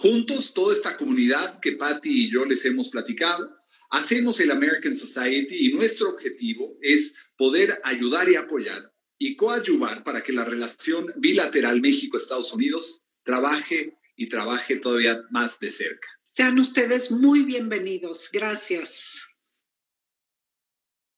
Juntos, toda esta comunidad que Patty y yo les hemos platicado, hacemos el American Society y nuestro objetivo es poder ayudar y apoyar y coadyuvar para que la relación bilateral México-Estados Unidos trabaje y trabaje todavía más de cerca. Sean ustedes muy bienvenidos. Gracias.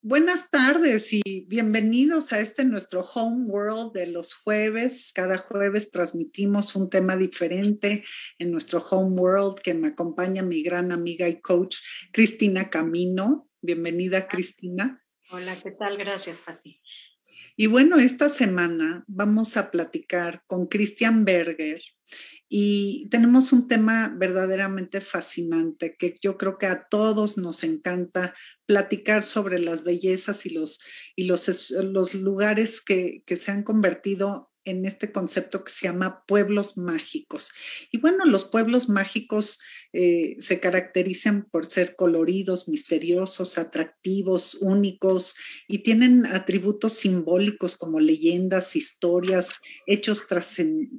Buenas tardes y bienvenidos a este nuestro Home World de los jueves. Cada jueves transmitimos un tema diferente en nuestro Home World que me acompaña mi gran amiga y coach Cristina Camino. Bienvenida, Cristina. Hola, ¿qué tal? Gracias, Pati. Y bueno, esta semana vamos a platicar con Christian Berger y tenemos un tema verdaderamente fascinante que yo creo que a todos nos encanta platicar sobre las bellezas y los, y los, los lugares que, que se han convertido en este concepto que se llama pueblos mágicos. Y bueno, los pueblos mágicos eh, se caracterizan por ser coloridos, misteriosos, atractivos, únicos y tienen atributos simbólicos como leyendas, historias, hechos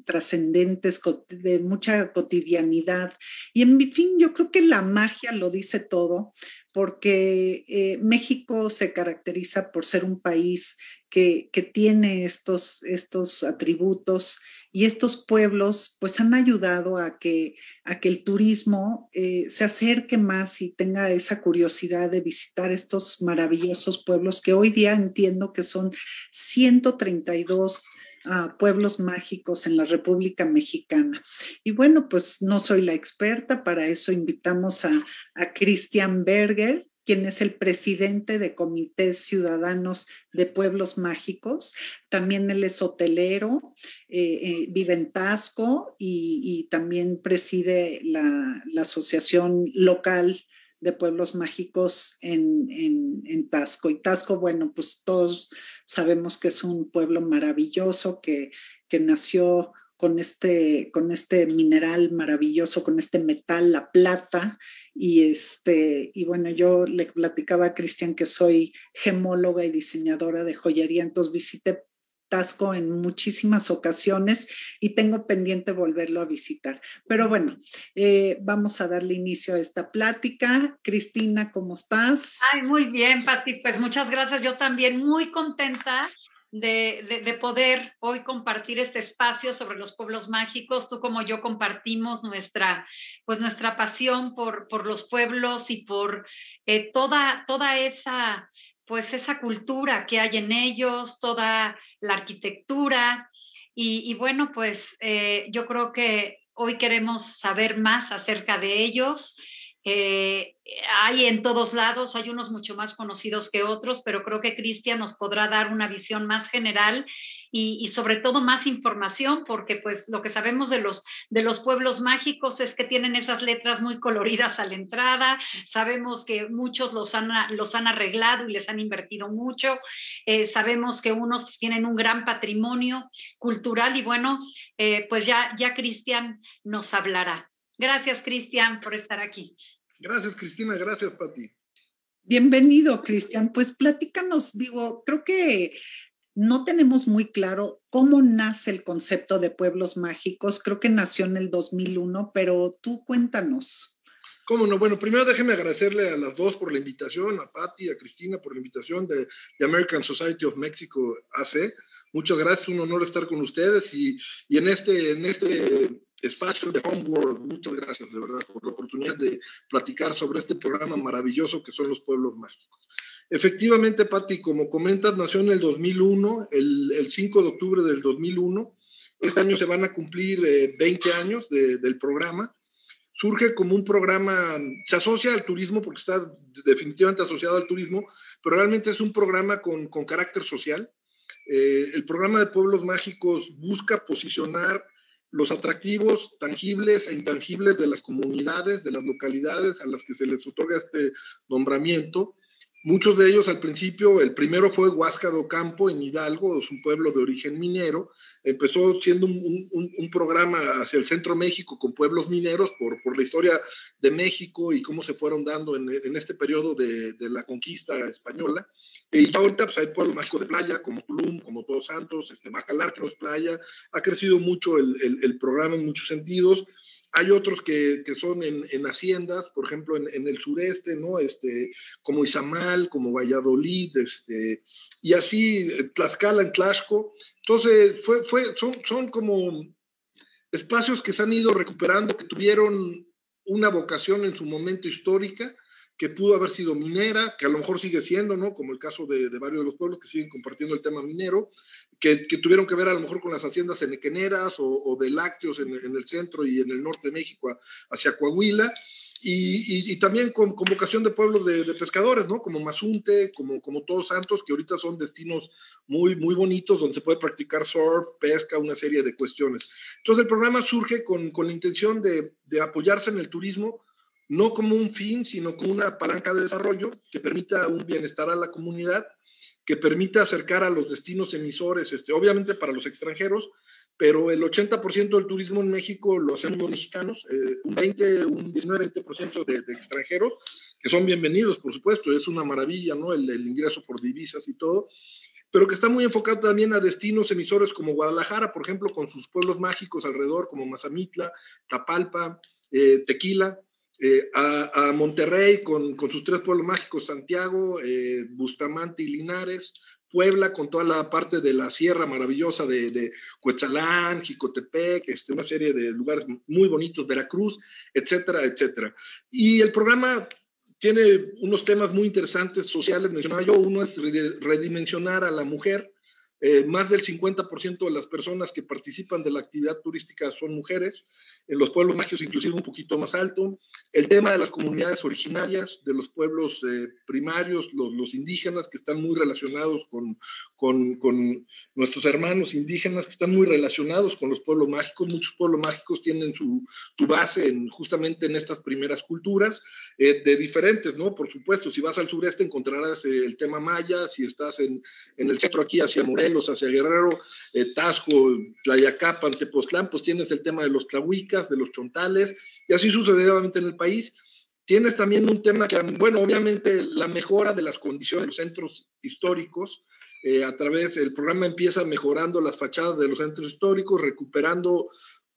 trascendentes de mucha cotidianidad. Y en fin, yo creo que la magia lo dice todo porque eh, México se caracteriza por ser un país que, tiene estos, estos atributos y estos pueblos pues han ayudado a que, a que el turismo eh, se acerque más y tenga esa curiosidad de visitar estos maravillosos pueblos que hoy día entiendo que son 132 ah, pueblos mágicos en la República Mexicana. Y bueno, pues no soy la experta, para eso invitamos a, a Christian Berger, quien es el presidente de comités ciudadanos de pueblos mágicos. También él es hotelero, eh, eh, vive en Tasco y, también preside la, asociación local de pueblos mágicos en, en, Tasco. Y Tasco, bueno, pues todos sabemos que es un pueblo maravilloso que, que nació con este, con este mineral maravilloso, con este metal, la plata. Y, este, y bueno, yo le platicaba a Cristian que soy gemóloga y diseñadora de joyería, entonces visité Tasco en muchísimas ocasiones y tengo pendiente volverlo a visitar. Pero bueno, eh, vamos a darle inicio a esta plática. Cristina, ¿cómo estás? Ay, muy bien, Pati. Pues muchas gracias. Yo también muy contenta de, poder hoy compartir este espacio sobre los pueblos mágicos. Tú como yo compartimos nuestra, pues nuestra pasión por, por los pueblos y por eh, toda, toda esa, pues esa cultura que hay en ellos, toda la arquitectura. Y, bueno, pues eh, yo creo que hoy queremos saber más acerca de ellos. Eh, hay en todos lados, hay unos mucho más conocidos que otros, pero creo que Cristian nos podrá dar una visión más general y, sobre todo más información, porque pues lo que sabemos de los, de los pueblos mágicos es que tienen esas letras muy coloridas a la entrada, sabemos que muchos los han, los han arreglado y les han invertido mucho, eh, sabemos que unos tienen un gran patrimonio cultural y bueno, eh, pues ya, ya Cristian nos hablará. Gracias, Cristian, por estar aquí. Gracias, Cristina. Gracias, Pati. Bienvenido, Cristian. Pues platícanos, digo, creo que no tenemos muy claro cómo nace el concepto de pueblos mágicos. Creo que nació en el 2001, pero tú cuéntanos. ¿Cómo no? Bueno, primero déjeme agradecerle a las dos por la invitación, a Patti, a Cristina por la invitación de, de American Society of Mexico AC. Muchas gracias, un honor estar con ustedes y, y en, este, en este espacio de Homeworld. Muchas gracias, de verdad, por la oportunidad de platicar sobre este programa maravilloso que son los pueblos mágicos. Efectivamente, Patti, como comentas, nació en el 2001, el, el 5 de octubre del 2001. Este año se van a cumplir 20 eh, años del programa. Surge como un programa, se asocia al turismo porque está definitivamente asociado al turismo, pero realmente es un programa con, con carácter social. Eh, el programa de Pueblos Mágicos busca posicionar los atractivos tangibles e intangibles de las comunidades, de las localidades a las que se les otorga este nombramiento. Muchos de ellos al principio, el primero fue Huasca do Campo en Hidalgo, es un pueblo de origen minero. Empezó siendo un, programa hacia el centro México con pueblos mineros por, por, la historia de México y cómo se fueron dando en, en este periodo de, de, la conquista española. Y ahorita pues, hay pueblos mágicos de playa como Tulum, como Todos Santos, este, Bacalar, que no es playa. Ha crecido mucho el, el, el programa en muchos sentidos. Hay otros que, son en, en, haciendas, por ejemplo, en, en, el sureste, ¿no? Este, como Izamal, como Valladolid, este, y así eh, Tlaxcala, en Tlaxco. Entonces, fue, fue, son como espacios que se han ido recuperando, que tuvieron una vocación en su momento histórica que pudo haber sido minera, que a lo mejor sigue siendo, ¿no? Como el caso de, varios de los pueblos que siguen compartiendo el tema minero, que, tuvieron que ver a lo mejor con las haciendas enequeneras o, o de lácteos en, el centro y en el norte de México hacia Coahuila, y, también con, con, vocación de pueblos de, de, pescadores, ¿no? Como Mazunte, como, como Todos Santos, que ahorita son destinos muy, muy bonitos donde se puede practicar surf, pesca, una serie de cuestiones. Entonces el programa surge con, con la intención de, de apoyarse en el turismo, no como un fin, sino como una palanca de desarrollo que permita un bienestar a la comunidad, que permita acercar a los destinos emisores, este, obviamente para los extranjeros, pero el 80% del turismo en México lo hacen los mexicanos, eh, un 20, un 19-20% de, de, extranjeros, que son bienvenidos, por supuesto, es una maravilla, ¿no? El, el ingreso por divisas y todo, pero que está muy enfocado también a destinos emisores como Guadalajara, por ejemplo, con sus pueblos mágicos alrededor, como Mazamitla, Tapalpa, eh, Tequila, eh, a, Monterrey con, con, sus tres pueblos mágicos, Santiago, eh, Bustamante y Linares, Puebla con toda la parte de la sierra maravillosa de, de Coetzalan, Jicotepec, este, una serie de lugares muy bonitos, Veracruz, etcétera, etcétera. Y el programa tiene unos temas muy interesantes sociales, mencionaba yo, uno es redimensionar a la mujer, eh, más del 50% de las personas que participan de la actividad turística son mujeres, en los pueblos mágicos inclusive un poquito más alto. El tema de las comunidades originarias, de los pueblos eh, primarios, los, indígenas, que están muy relacionados con, con, con, nuestros hermanos indígenas, que están muy relacionados con los pueblos mágicos. Muchos pueblos mágicos tienen su, su base en, justamente en estas primeras culturas, eh, de diferentes, ¿no? Por supuesto, si vas al sureste encontrarás el tema maya, si estás en, en el centro aquí hacia Morelos, hacia Guerrero, eh, Tasco, Tlayacapan, Tepoztlán, pues tienes el tema de los tlahuicas, de los chontales, y así sucesivamente en el país. Tienes también un tema que, bueno, obviamente la mejora de las condiciones de los centros históricos, eh, a través, el programa empieza mejorando las fachadas de los centros históricos, recuperando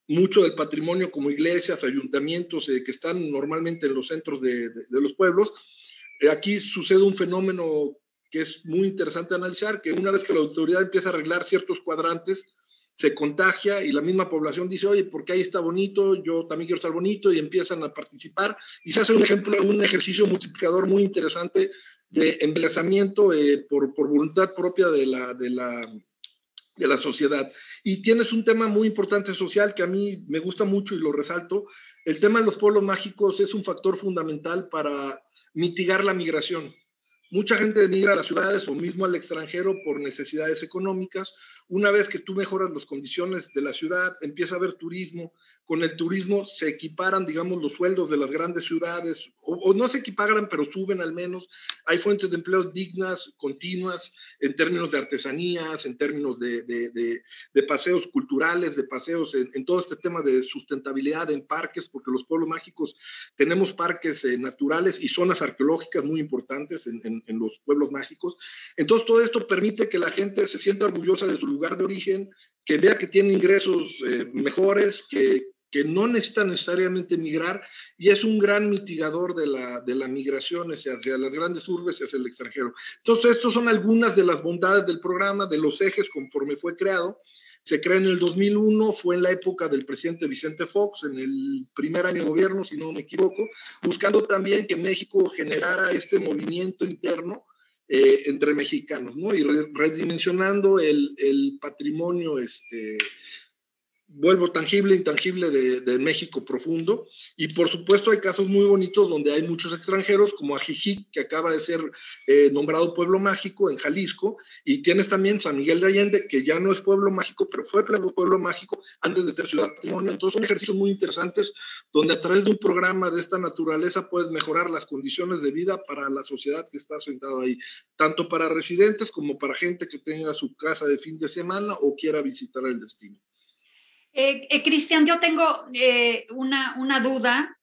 mucho del patrimonio como iglesias, ayuntamientos eh, que están normalmente en los centros de, de, de los pueblos. Eh, aquí sucede un fenómeno que es muy interesante analizar, que una vez que la autoridad empieza a arreglar ciertos cuadrantes, se contagia y la misma población dice, oye, porque ahí está bonito, yo también quiero estar bonito y empiezan a participar y se hace un ejemplo, un ejercicio multiplicador muy interesante de embelezamiento eh, por, por, voluntad propia de la, de, la, de la sociedad. Y tienes un tema muy importante social que a mí me gusta mucho y lo resalto. El tema de los pueblos mágicos es un factor fundamental para mitigar la migración. Mucha gente migra a las ciudades o mismo al extranjero por necesidades económicas. Una vez que tú mejoras las condiciones de la ciudad, empieza a haber turismo, con el turismo se equiparan, digamos, los sueldos de las grandes ciudades, o, no se equiparan, pero suben al menos. Hay fuentes de empleo dignas, continuas, en términos de artesanías, en términos de, de, paseos culturales, de paseos en, todo este tema de sustentabilidad en parques, porque los pueblos mágicos tenemos parques eh, naturales y zonas arqueológicas muy importantes en, en los pueblos mágicos. Entonces, todo esto permite que la gente se sienta orgullosa de su lugar de origen, que vea que tiene ingresos eh, mejores, que, que no necesita necesariamente migrar y es un gran mitigador de la, de la migración hacia, hacia, las grandes urbes y hacia el extranjero. Entonces, estas son algunas de las bondades del programa, de los ejes conforme fue creado. Se crea en el 2001, fue en la época del presidente Vicente Fox, en el primer año de gobierno, si no me equivoco, buscando también que México generara este movimiento interno eh, entre mexicanos, ¿no? Y redimensionando el, el patrimonio este, vuelvo tangible, intangible de, México profundo. Y por supuesto hay casos muy bonitos donde hay muchos extranjeros, como Ajijic, que acaba de ser eh, nombrado pueblo mágico en Jalisco. Y tienes también San Miguel de Allende, que ya no es pueblo mágico, pero fue pueblo mágico antes de ser ciudad. Entonces son ejercicios muy interesantes donde a través de un programa de esta naturaleza puedes mejorar las condiciones de vida para la sociedad que está sentada ahí, tanto para residentes como para gente que tenga su casa de fin de semana o quiera visitar el destino. Eh, eh, Cristian, yo tengo eh, una, duda.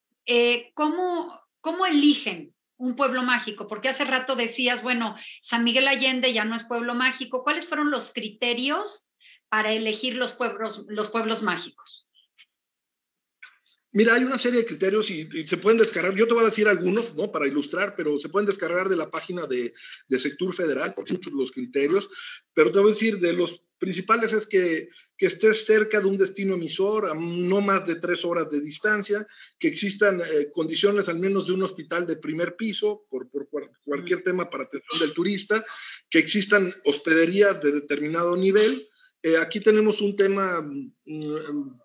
¿cómo, ¿Cómo eligen un pueblo mágico? Porque hace rato decías, bueno, San Miguel Allende ya no es pueblo mágico. ¿Cuáles fueron los criterios para elegir los pueblos, los pueblos mágicos? Mira, hay una serie de criterios y, se pueden descargar. Yo te voy a decir algunos, ¿no? Para ilustrar, pero se pueden descargar de la página de, de Sector Federal, por muchos los criterios. Pero te voy a decir, de los principales es que, que estés cerca de un destino emisor, a no más de tres horas de distancia, que existan eh, condiciones al menos de un hospital de primer piso, por, por cualquier tema para atención del turista, que existan hospederías de determinado nivel. Eh, aquí tenemos un tema mm,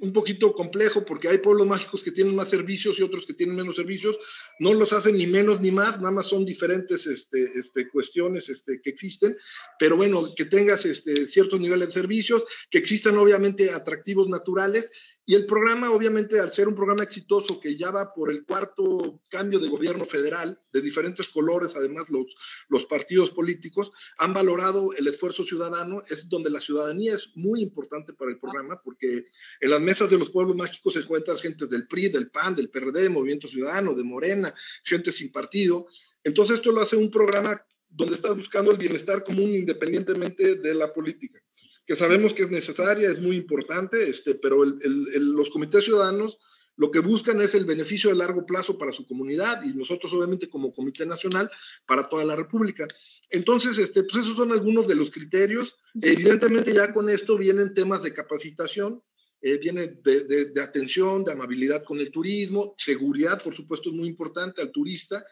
un poquito complejo porque hay pueblos mágicos que tienen más servicios y otros que tienen menos servicios. No los hacen ni menos ni más, nada más son diferentes este, este, cuestiones este, que existen. Pero bueno, que tengas este, ciertos niveles de servicios, que existan obviamente atractivos naturales y el programa, obviamente, al ser un programa exitoso que ya va por el cuarto cambio de gobierno federal, de diferentes colores, además los, los partidos políticos, han valorado el esfuerzo ciudadano, es donde la ciudadanía es muy importante para el programa, porque en las mesas de los pueblos mágicos se encuentran gente del PRI, del PAN, del PRD, Movimiento Ciudadano, de Morena, gente sin partido. Entonces esto lo hace un programa donde estás buscando el bienestar común independientemente de la política que sabemos que es necesaria, es muy importante, este, pero los comités ciudadanos lo que buscan es el beneficio de largo plazo para su comunidad y nosotros obviamente como Comité Nacional para toda la República. Entonces, este, pues esos son algunos de los criterios. Evidentemente ya con esto vienen temas de capacitación, eh, viene de, de, atención, de amabilidad con el turismo, seguridad, por supuesto, es muy importante al turista.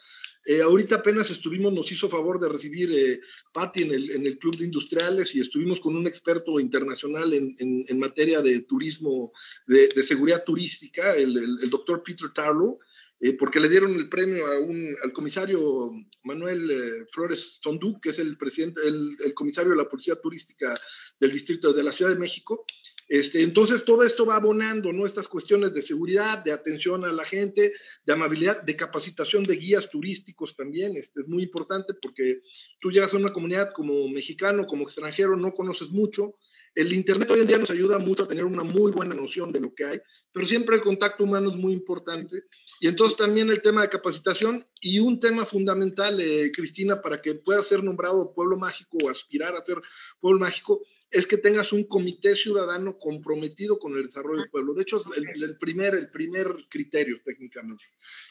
Eh, ahorita apenas estuvimos, nos hizo favor de recibir eh, Patti en el, en el, Club de Industriales y estuvimos con un experto internacional en, en, materia de turismo, de, seguridad turística, el, doctor Peter Tarlow, eh, porque le dieron el premio a un, al comisario Manuel eh, Flores Tondú, que es el presidente, el, comisario de la Policía Turística del Distrito de la Ciudad de México, este, entonces, todo esto va abonando, ¿no? Estas cuestiones de seguridad, de atención a la gente, de amabilidad, de capacitación de guías turísticos también. Este, es muy importante porque tú llegas a una comunidad como mexicano, como extranjero, no conoces mucho. El Internet hoy en día nos ayuda mucho a tener una muy buena noción de lo que hay, pero siempre el contacto humano es muy importante. Y entonces también el tema de capacitación y un tema fundamental, eh, Cristina, para que pueda ser nombrado pueblo mágico o aspirar a ser pueblo mágico, es que tengas un comité ciudadano comprometido con el desarrollo del pueblo. De hecho, el, el primer, el primer criterio técnicamente.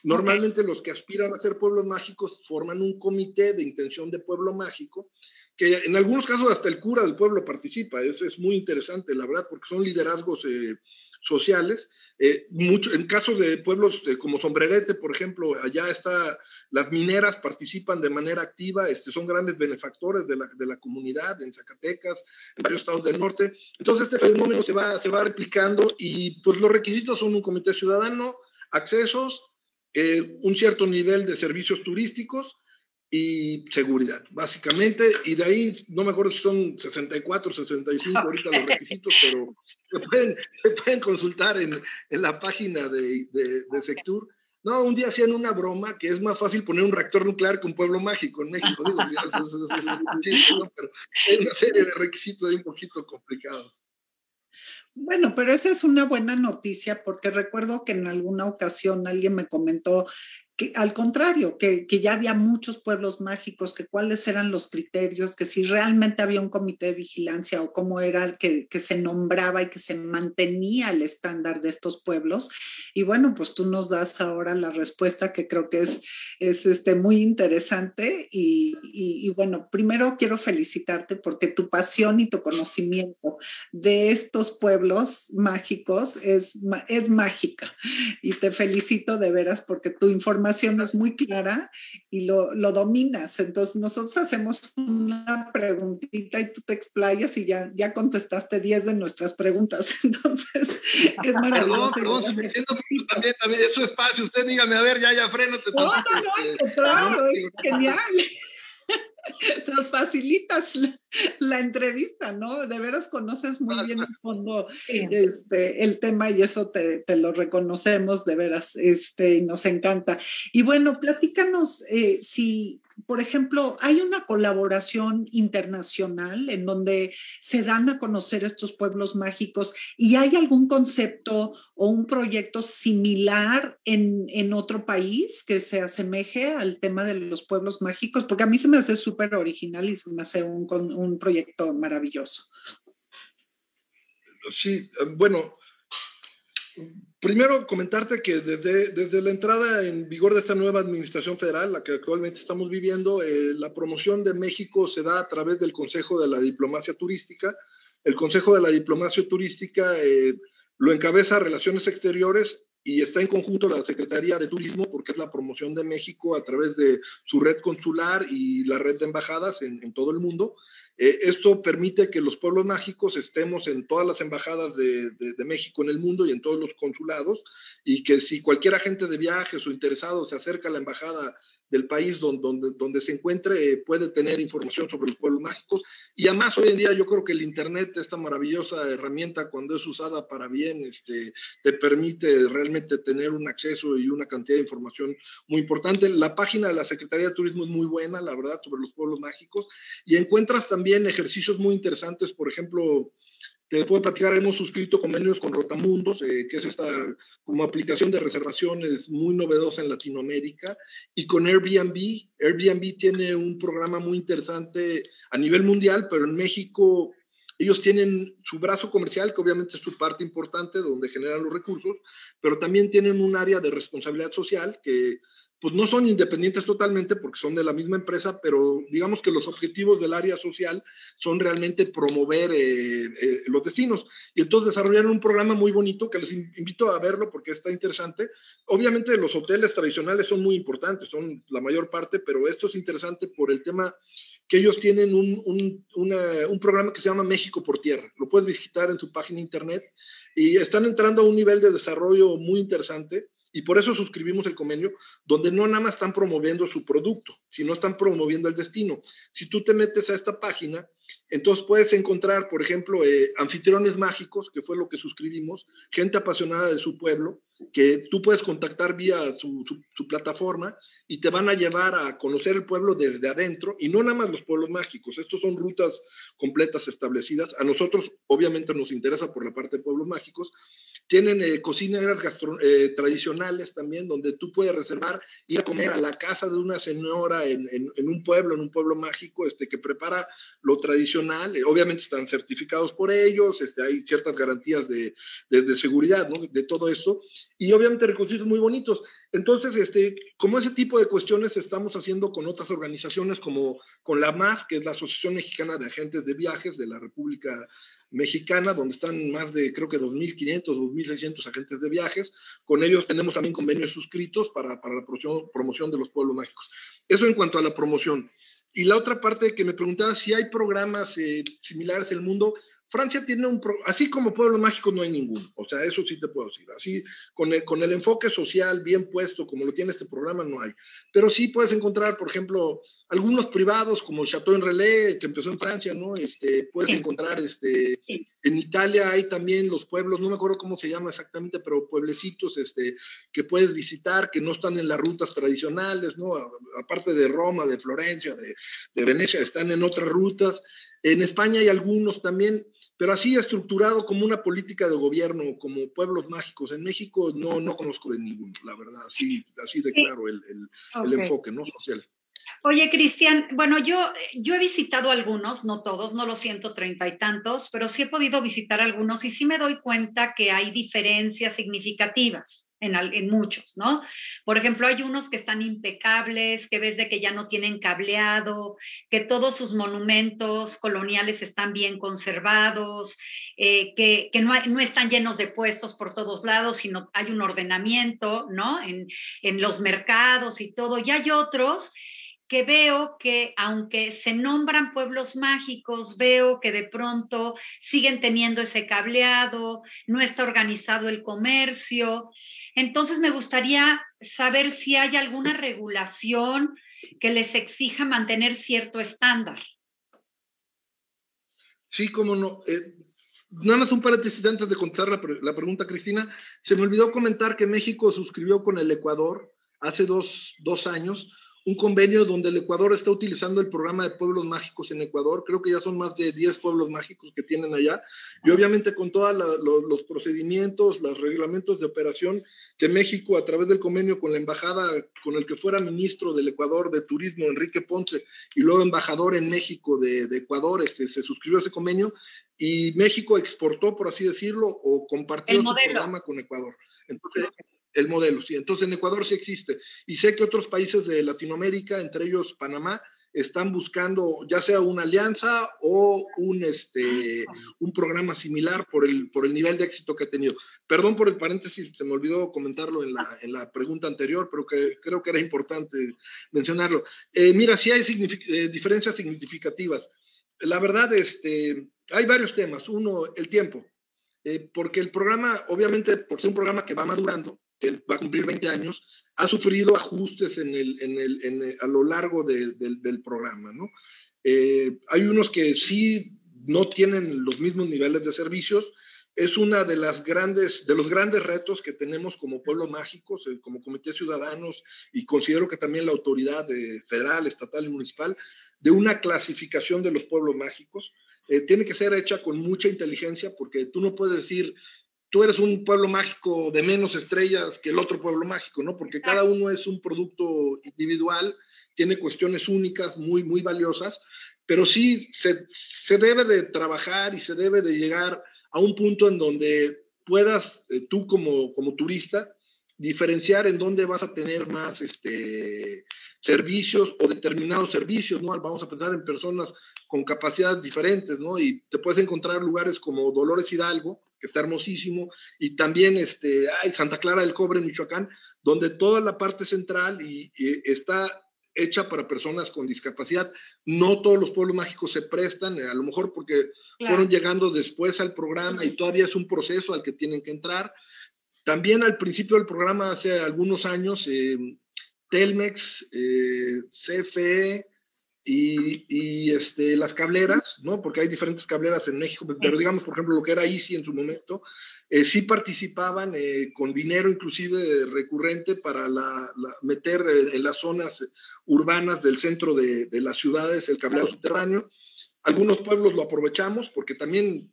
Normalmente los que aspiran a ser pueblos mágicos forman un comité de intención de pueblo mágico que en algunos casos hasta el cura del pueblo participa. Es, es muy interesante, la verdad, porque son liderazgos eh, sociales. Eh, mucho, en casos de pueblos eh, como Sombrerete, por ejemplo, allá está, las mineras participan de manera activa, este, son grandes benefactores de la, de la comunidad en Zacatecas, en varios estados del norte. Entonces este fenómeno se va, se va replicando y pues los requisitos son un comité ciudadano, accesos, eh, un cierto nivel de servicios turísticos, y seguridad, básicamente. Y de ahí, no me acuerdo si son 64, 65 ahorita los requisitos, pero se pueden, se pueden consultar en, en la página de, de, de, Sectur. No, un día hacían una broma que es más fácil poner un reactor nuclear que un pueblo mágico en México. Digo, es, es, ¿no? pero hay una serie de requisitos ahí un poquito complicados. Bueno, pero esa es una buena noticia porque recuerdo que en alguna ocasión alguien me comentó que al contrario, que, que, ya había muchos pueblos mágicos, que cuáles eran los criterios, que si realmente había un comité de vigilancia o cómo era el que, que, se nombraba y que se mantenía el estándar de estos pueblos. Y bueno, pues tú nos das ahora la respuesta que creo que es, es este, muy interesante. Y, y, bueno, primero quiero felicitarte porque tu pasión y tu conocimiento de estos pueblos mágicos es, es mágica. Y te felicito de veras porque tu información es muy clara y lo, lo, dominas. Entonces nosotros hacemos una preguntita y tú te explayas y ya, ya contestaste 10 de nuestras preguntas. Entonces es maravilloso. Perdón, perdón, si me siento también, también es su espacio. Usted dígame, a ver, ya, ya, freno. Te no, no, no, este, claro, es genial. Nos facilitas la, la, entrevista, ¿no? De veras conoces muy bien el fondo este, el tema y eso te, te, lo reconocemos, de veras, este, y nos encanta. Y bueno, platícanos eh, si por ejemplo, hay una colaboración internacional en donde se dan a conocer estos pueblos mágicos y hay algún concepto o un proyecto similar en, en otro país que se asemeje al tema de los pueblos mágicos, porque a mí se me hace súper original y se me hace un, un proyecto maravilloso. Sí, bueno, Primero, comentarte que desde, desde la entrada en vigor de esta nueva administración federal, la que actualmente estamos viviendo, eh, la promoción de México se da a través del Consejo de la Diplomacia Turística. El Consejo de la Diplomacia Turística eh, lo encabeza Relaciones Exteriores y está en conjunto la Secretaría de Turismo, porque es la promoción de México a través de su red consular y la red de embajadas en, en todo el mundo. Eh, esto permite que los pueblos mágicos estemos en todas las embajadas de, de, de, México en el mundo y en todos los consulados y que si cualquier agente de viajes o interesado se acerca a la embajada del país donde, donde, se encuentre eh, puede tener información sobre los pueblos mágicos. Y además hoy en día yo creo que el Internet, esta maravillosa herramienta, cuando es usada para bien, este, te permite realmente tener un acceso y una cantidad de información muy importante. La página de la Secretaría de Turismo es muy buena, la verdad, sobre los pueblos mágicos. Y encuentras también ejercicios muy interesantes, por ejemplo, te puedo platicar, hemos suscrito convenios con Rotamundos, eh, que es esta como aplicación de reservaciones muy novedosa en Latinoamérica, y con Airbnb. Airbnb tiene un programa muy interesante a nivel mundial, pero en México ellos tienen su brazo comercial, que obviamente es su parte importante, donde generan los recursos, pero también tienen un área de responsabilidad social que pues no son independientes totalmente porque son de la misma empresa, pero digamos que los objetivos del área social son realmente promover eh, eh, los destinos. Y entonces desarrollaron un programa muy bonito que les invito a verlo porque está interesante. Obviamente los hoteles tradicionales son muy importantes, son la mayor parte, pero esto es interesante por el tema que ellos tienen un, un, programa que se llama México por Tierra. Lo puedes visitar en su página internet y están entrando a un nivel de desarrollo muy interesante y por eso suscribimos el convenio, donde no nada más están promoviendo su producto, sino están promoviendo el destino. Si tú te metes a esta página, Entonces puedes encontrar, por ejemplo, eh, anfitriones mágicos, que fue lo que suscribimos, gente apasionada de su pueblo, que tú puedes contactar vía su, plataforma y te van a llevar a conocer el pueblo desde adentro y no nada más los pueblos mágicos. Estos son rutas completas establecidas. A nosotros obviamente nos interesa por la parte de pueblos mágicos. Tienen eh, cocineras eh, tradicionales también donde tú puedes reservar, ir a comer a la casa de una señora en, un pueblo, en un pueblo mágico, este, que prepara lo tradicional. Eh, obviamente están certificados por ellos, este, hay ciertas garantías de, de, seguridad. De todo esto y obviamente recorridos muy bonitos. Entonces, este, como ese tipo de cuestiones estamos haciendo con otras organizaciones como con la MAF, que es la Asociación Mexicana de Agentes de Viajes de la República Mexicana, donde están más de, creo que 2.500, 2.600 agentes de viajes. Con ellos tenemos también convenios suscritos para, para la promoción, promoción de los pueblos mágicos. Eso en cuanto a la promoción. Y la otra parte que me preguntaba si hay programas eh, similares en el mundo, Francia tiene un, así como Pueblos Mágicos no hay ninguno, o sea, eso sí te puedo decir, así con el, con el enfoque social bien puesto como lo tiene este programa no hay, pero sí puedes encontrar, por ejemplo, algunos privados como Chateau en Relais, que empezó en Francia, ¿no? Este, puedes encontrar, este, en Italia hay también los pueblos, no me acuerdo cómo se llama exactamente, pero pueblecitos, este, que puedes visitar, que no están en las rutas tradicionales, ¿no? Aparte de Roma, de Florencia, de, de Venecia, están en otras rutas, en España hay algunos también, pero así estructurado como una política de gobierno, como pueblos mágicos. En México no, no conozco de ninguno, la verdad, así, así de claro el, el, enfoque ¿no? social. Oye, Cristian, bueno, yo, yo he visitado algunos, no todos, no los siento treinta y tantos, pero sí he podido visitar algunos y sí me doy cuenta que hay diferencias significativas en, muchos, ¿no? Por ejemplo, hay unos que están impecables, que ves de que ya no tienen cableado, que todos sus monumentos coloniales están bien conservados, eh, que, no, están llenos de puestos por todos lados, sino hay un ordenamiento, ¿no? En los mercados y todo. Y hay otros que veo que aunque se nombran pueblos mágicos, veo que de pronto siguen teniendo ese cableado, no está organizado el comercio. Entonces, me gustaría saber si hay alguna regulación que les exija mantener cierto estándar. Sí, cómo no. Eh, nada más un paréntesis antes de contestar la, la, pregunta, Cristina. Se me olvidó comentar que México suscribió con el Ecuador hace dos, dos años un convenio donde el Ecuador está utilizando el programa de pueblos mágicos en Ecuador. Creo que ya son más de 10 pueblos mágicos que tienen allá. Y obviamente con todos los procedimientos, los reglamentos de operación que México, a través del convenio con la embajada, con el que fuera ministro del Ecuador de Turismo, Enrique Ponce, y luego embajador en México de, Ecuador, este, se suscribió ese convenio y México exportó, por así decirlo, o compartió su programa con Ecuador. Entonces, el modelo, sí. Entonces en Ecuador sí existe. Y sé que otros países de Latinoamérica, entre ellos Panamá, están buscando ya sea una alianza o un, este, un programa similar por el, por el nivel de éxito que ha tenido. Perdón por el paréntesis, se me olvidó comentarlo en la, en la pregunta anterior, pero que, creo que era importante mencionarlo. Eh, mira, sí hay eh, diferencias significativas. La verdad, este, hay varios temas. Uno, el tiempo. Eh, porque el programa, obviamente, por ser un programa que va madurando, que va a cumplir 20 años, ha sufrido ajustes en el, en el, a lo largo del, del, programa. ¿no? Eh, hay unos que sí no tienen los mismos niveles de servicios. Es una de las grandes, de los grandes retos que tenemos como pueblos mágicos, eh, como comité ciudadanos, y considero que también la autoridad federal, estatal y municipal, de una clasificación de los pueblos mágicos. Eh, tiene que ser hecha con mucha inteligencia porque tú no puedes decir tú eres un pueblo mágico de menos estrellas que el otro pueblo mágico, ¿no? Porque cada uno es un producto individual, tiene cuestiones únicas, muy, muy valiosas, pero sí se, se debe de trabajar y se debe de llegar a un punto en donde puedas, eh, tú como, como turista, diferenciar en dónde vas a tener más este, servicios o determinados servicios, ¿no? Vamos a pensar en personas con capacidades diferentes, ¿no? Y te puedes encontrar lugares como Dolores Hidalgo, que está hermosísimo, y también este, hay Santa Clara del Cobre Michoacán, donde toda la parte central y, está hecha para personas con discapacidad. No todos los pueblos mágicos se prestan, a lo mejor porque fueron llegando después al programa y todavía es un proceso al que tienen que entrar. También al principio del programa, hace algunos años, eh, Telmex, eh, CFE y, este, las cableras, ¿no? Porque hay diferentes cableras en México, pero digamos, por ejemplo, lo que era Easy en su momento, eh, sí participaban eh, con dinero inclusive recurrente para la, meter en las zonas urbanas del centro de, de las ciudades el cableado subterráneo. Algunos pueblos lo aprovechamos porque también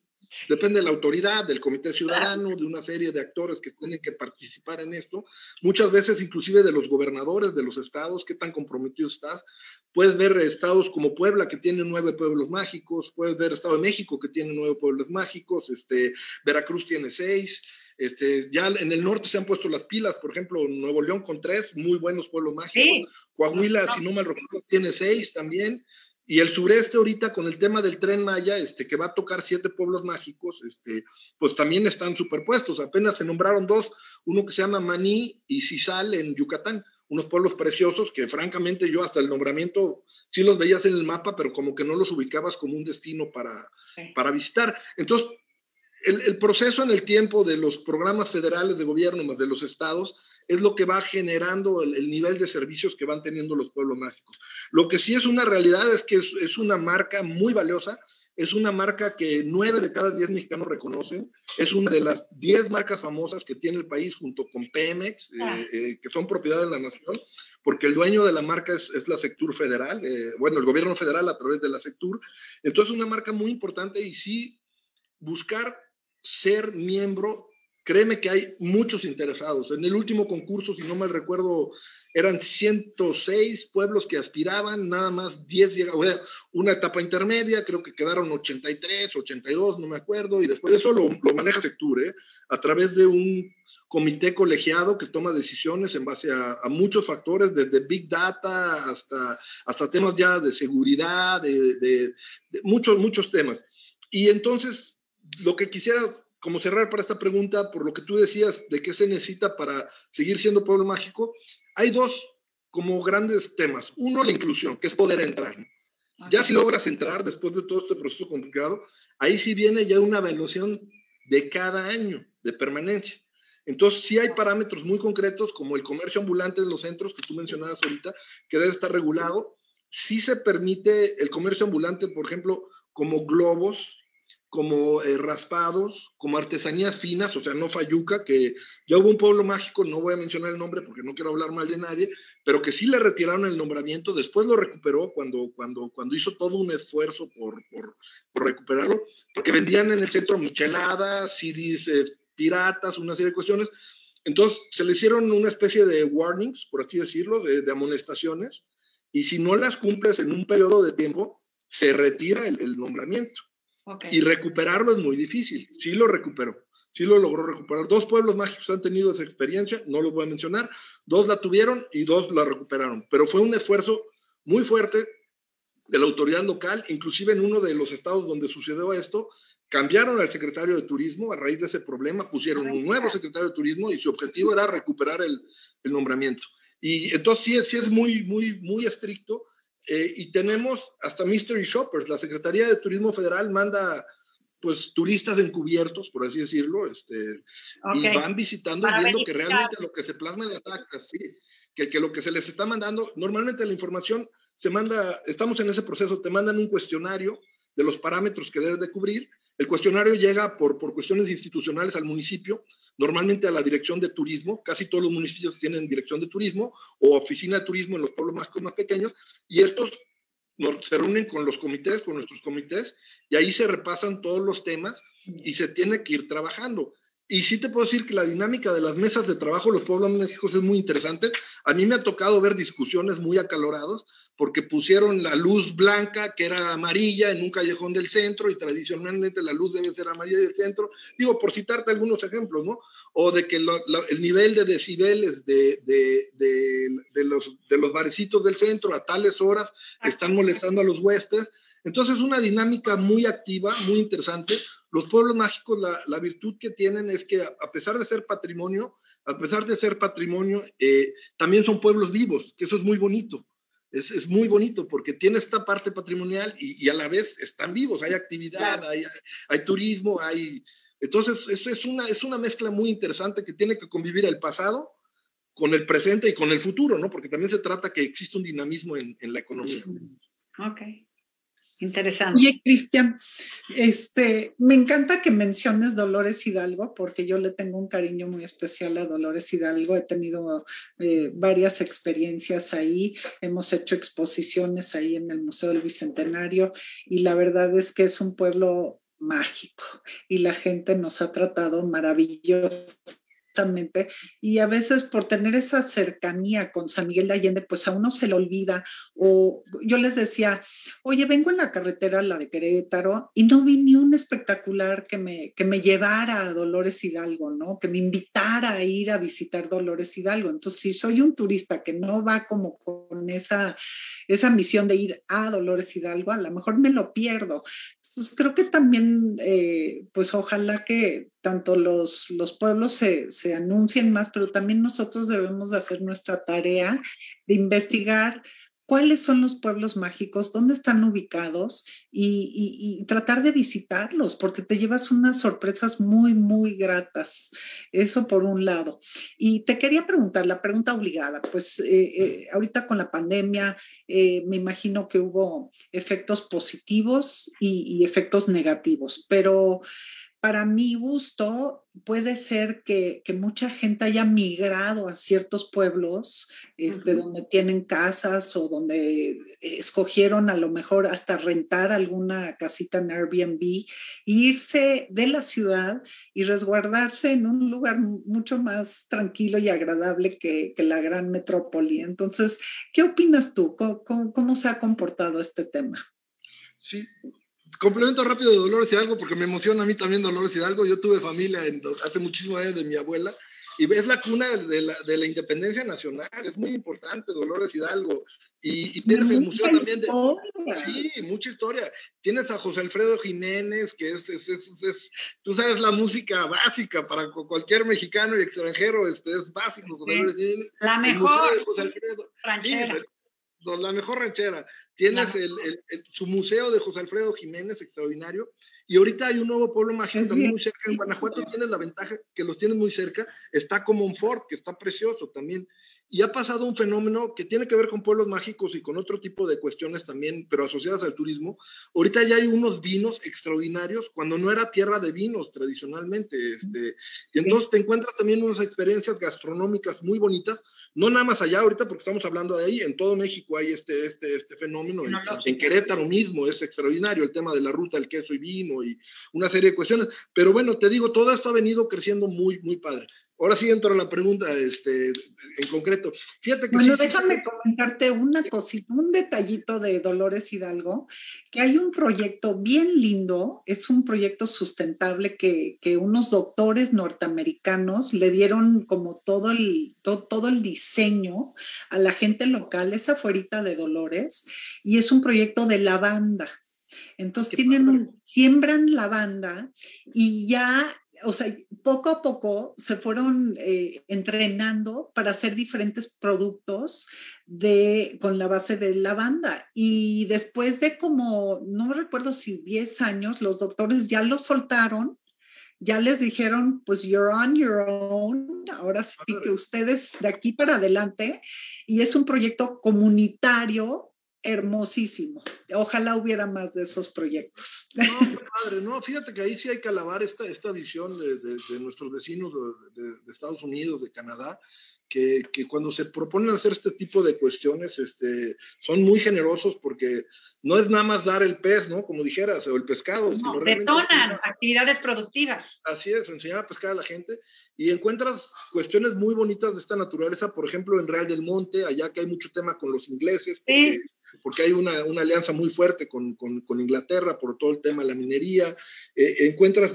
Depende de la autoridad, del comité ciudadano, de una serie de actores que tienen que participar en esto. Muchas veces inclusive de los gobernadores de los estados, qué tan comprometido estás. Puedes ver estados como Puebla, que tiene nueve pueblos mágicos. Puedes ver Estado de México, que tiene nueve pueblos mágicos. Este, Veracruz tiene seis. Este, ya en el norte se han puesto las pilas, por ejemplo, Nuevo León con tres, muy buenos pueblos mágicos. Coahuila, si no mal recuerdo, tiene seis también. Y el sureste ahorita con el tema del tren Maya, este, que va a tocar siete pueblos mágicos, este, pues también están superpuestos. Apenas se nombraron dos, uno que se llama Maní y Cisal en Yucatán, unos pueblos preciosos que francamente yo hasta el nombramiento sí los veías en el mapa, pero como que no los ubicabas como un destino para, para visitar. Entonces, el, el, proceso en el tiempo de los programas federales de gobierno más de los estados es lo que va generando el, nivel de servicios que van teniendo los pueblos mágicos. Lo que sí es una realidad es que es, una marca muy valiosa, es una marca que nueve de cada diez mexicanos reconocen, es una de las diez marcas famosas que tiene el país junto con Pemex, eh, ah. eh, que son propiedad de la nación, porque el dueño de la marca es, la Sectur Federal, eh, bueno, el gobierno federal a través de la Sectur. Entonces, una marca muy importante y sí buscar ser miembro Créeme que hay muchos interesados. En el último concurso, si no mal recuerdo, eran 106 pueblos que aspiraban, nada más 10 llegaron. Una etapa intermedia, creo que quedaron 83, 82, no me acuerdo, y después de eso lo, maneja Sectur, ¿eh? a través de un comité colegiado que toma decisiones en base a, muchos factores, desde Big Data hasta, hasta temas ya de seguridad, de muchos, muchos temas. Y entonces, lo que quisiera como cerrar para esta pregunta, por lo que tú decías de qué se necesita para seguir siendo pueblo mágico, hay dos como grandes temas. Uno, la inclusión, que es poder entrar. Ya si logras entrar después de todo este proceso complicado, ahí sí viene ya una evaluación de cada año de permanencia. Entonces, sí hay parámetros muy concretos, como el comercio ambulante en los centros que tú mencionabas ahorita, que debe estar regulado. Sí se permite el comercio ambulante, por ejemplo, como globos, como eh, raspados, como artesanías finas, o sea, no fayuca, que ya hubo un pueblo mágico, no voy a mencionar el nombre porque no quiero hablar mal de nadie, pero que sí le retiraron el nombramiento, después lo recuperó cuando, cuando, cuando hizo todo un esfuerzo por, por, por recuperarlo, porque vendían en el centro micheladas, CDs eh, piratas, una serie de cuestiones. Entonces se le hicieron una especie de warnings, por así decirlo, de, de amonestaciones, y si no las cumples en un periodo de tiempo, se retira el, el nombramiento. Y recuperarlo es muy difícil. Sí lo recuperó, sí lo logró recuperar. Dos pueblos mágicos han tenido esa experiencia, no los voy a mencionar. Dos la tuvieron y dos la recuperaron. Pero fue un esfuerzo muy fuerte de la autoridad local, inclusive en uno de los estados donde sucedió esto, cambiaron al secretario de turismo a raíz de ese problema, pusieron un nuevo secretario de turismo y su objetivo era recuperar el, el nombramiento. Y entonces sí, sí es muy, muy, muy estricto eh, y tenemos hasta Mystery Shoppers. La Secretaría de Turismo Federal manda pues turistas encubiertos, por así decirlo, este, y van visitando y viendo que realmente lo que se plasma en las actas, sí, que, que lo que se les está mandando, normalmente la información se manda, estamos en ese proceso, te mandan un cuestionario de los parámetros que debes de cubrir, el cuestionario llega por, por cuestiones institucionales al municipio, normalmente a la dirección de turismo, casi todos los municipios tienen dirección de turismo o oficina de turismo en los pueblos más, más pequeños, y estos se reúnen con los comités, con nuestros comités, y ahí se repasan todos los temas y se tiene que ir trabajando. Y sí te puedo decir que la dinámica de las mesas de trabajo de los pueblos mágicos es muy interesante. A mí me ha tocado ver discusiones muy acaloradas porque pusieron la luz blanca, que era amarilla, en un callejón del centro, y tradicionalmente la luz debe ser amarilla del centro. Digo, por citarte algunos ejemplos, ¿no? O de que el nivel de decibeles de, de, de, los, de los barecitos del centro a tales horas están molestando a los huéspedes. Entonces, una dinámica muy activa, muy interesante. Los pueblos mágicos, la, la virtud que tienen es que a pesar de ser patrimonio, a pesar de ser patrimonio, eh, también son pueblos vivos, que eso es muy bonito es, es, muy bonito porque tiene esta parte patrimonial y, y a la vez están vivos, hay actividad, hay, hay, turismo, hay... Entonces, eso es una, es una mezcla muy interesante que tiene que convivir el pasado con el presente y con el futuro, ¿no? Porque también se trata que existe un dinamismo en, en la economía. Ok. Interesante. Oye, Cristian, este, me encanta que menciones Dolores Hidalgo, porque yo le tengo un cariño muy especial a Dolores Hidalgo. He tenido eh, varias experiencias ahí, hemos hecho exposiciones ahí en el Museo del Bicentenario y la verdad es que es un pueblo mágico y la gente nos ha tratado maravilloso y a veces por tener esa cercanía con San Miguel de Allende, pues a uno se le olvida. O yo les decía, oye, vengo en la carretera, la de Querétaro, y no vi ni un espectacular que me, que me llevara a Dolores Hidalgo, ¿no? Que me invitara a ir a visitar Dolores Hidalgo. Entonces, si soy un turista que no va como con esa, esa misión de ir a Dolores Hidalgo, a lo mejor me lo pierdo. Pues creo que también, eh, pues ojalá que tanto los, los pueblos se, se, anuncien más, pero también nosotros debemos de hacer nuestra tarea de investigar cuáles son los pueblos mágicos, dónde están ubicados y, tratar de visitarlos, porque te llevas unas sorpresas muy, muy gratas. Eso por un lado. Y te quería preguntar, la pregunta obligada, pues eh, eh, ahorita con la pandemia, eh, me imagino que hubo efectos positivos y, y efectos negativos, pero para mi gusto, puede ser que, mucha gente haya migrado a ciertos pueblos este, donde tienen casas o donde escogieron a lo mejor hasta rentar alguna casita en Airbnb, e irse de la ciudad y resguardarse en un lugar mucho más tranquilo y agradable que, la gran metrópoli. Entonces, ¿qué opinas tú? cómo se ha comportado este tema? Sí, complemento rápido de Dolores Hidalgo, porque me emociona a mí también Dolores Hidalgo. Yo tuve familia en, hace muchísimos años de mi abuela y es la cuna de la, de la, independencia nacional, es muy importante Dolores Hidalgo. Y, tienes el museo también de... Sí, mucha historia. Tienes a José Alfredo Jiménez, que es, es, es, tú sabes, la música básica para cualquier mexicano y extranjero, este, es básico. La mejor. José Alfredo. Ranchera. La mejor ranchera. Tienes el, el, su museo de José Alfredo Jiménez, extraordinario. Y ahorita hay un nuevo pueblo mágico también muy cerca. En Guanajuato tienes la ventaja que los tienes muy cerca. Está como un Fort, que está precioso también. Y ha pasado un fenómeno que tiene que ver con pueblos mágicos y con otro tipo de cuestiones también, pero asociadas al turismo. Ahorita ya hay unos vinos extraordinarios cuando no era tierra de vinos tradicionalmente. Este, y entonces te encuentras también unas experiencias gastronómicas muy bonitas, no nada más allá ahorita porque estamos hablando de ahí, en todo México hay este, este, este fenómeno, en, Querétaro mismo es extraordinario el tema de la ruta del queso y vino y una serie de cuestiones, pero bueno, te digo, todo esto ha venido creciendo muy, muy padre. Ahora sí entro a la pregunta este, en concreto. Fíjate que bueno, déjame comentarte una cosita, un detallito de Dolores Hidalgo, que hay un proyecto bien lindo, es un proyecto sustentable que, que unos doctores norteamericanos le dieron como todo el, todo, el diseño a la gente local, esa afuerita de Dolores, y es un proyecto de lavanda. Entonces tienen siembran lavanda y ya o sea, poco a poco se fueron eh, entrenando para hacer diferentes productos de, con la base de lavanda. Y después de como, no recuerdo si 10 años, los doctores ya lo soltaron, ya les dijeron, pues you're on your own, ahora sí que ustedes de aquí para adelante. Y es un proyecto comunitario hermosísimo. Ojalá hubiera más de esos proyectos. No, padre, no, fíjate que ahí sí hay que alabar esta, esta visión de, de, nuestros vecinos de, de, Estados Unidos, de Canadá, que, que, cuando se proponen hacer este tipo de cuestiones, este, son muy generosos porque no es nada más dar el pez, ¿no? Como dijeras, o el pescado. No, detonan actividades productivas. Así es, enseñar a pescar a la gente y encuentras cuestiones muy bonitas de esta naturaleza, por ejemplo, en Real del Monte, allá que hay mucho tema con los ingleses, porque, porque hay una, una, alianza muy fuerte con, con, con, Inglaterra por todo el tema de la minería. Eh, encuentras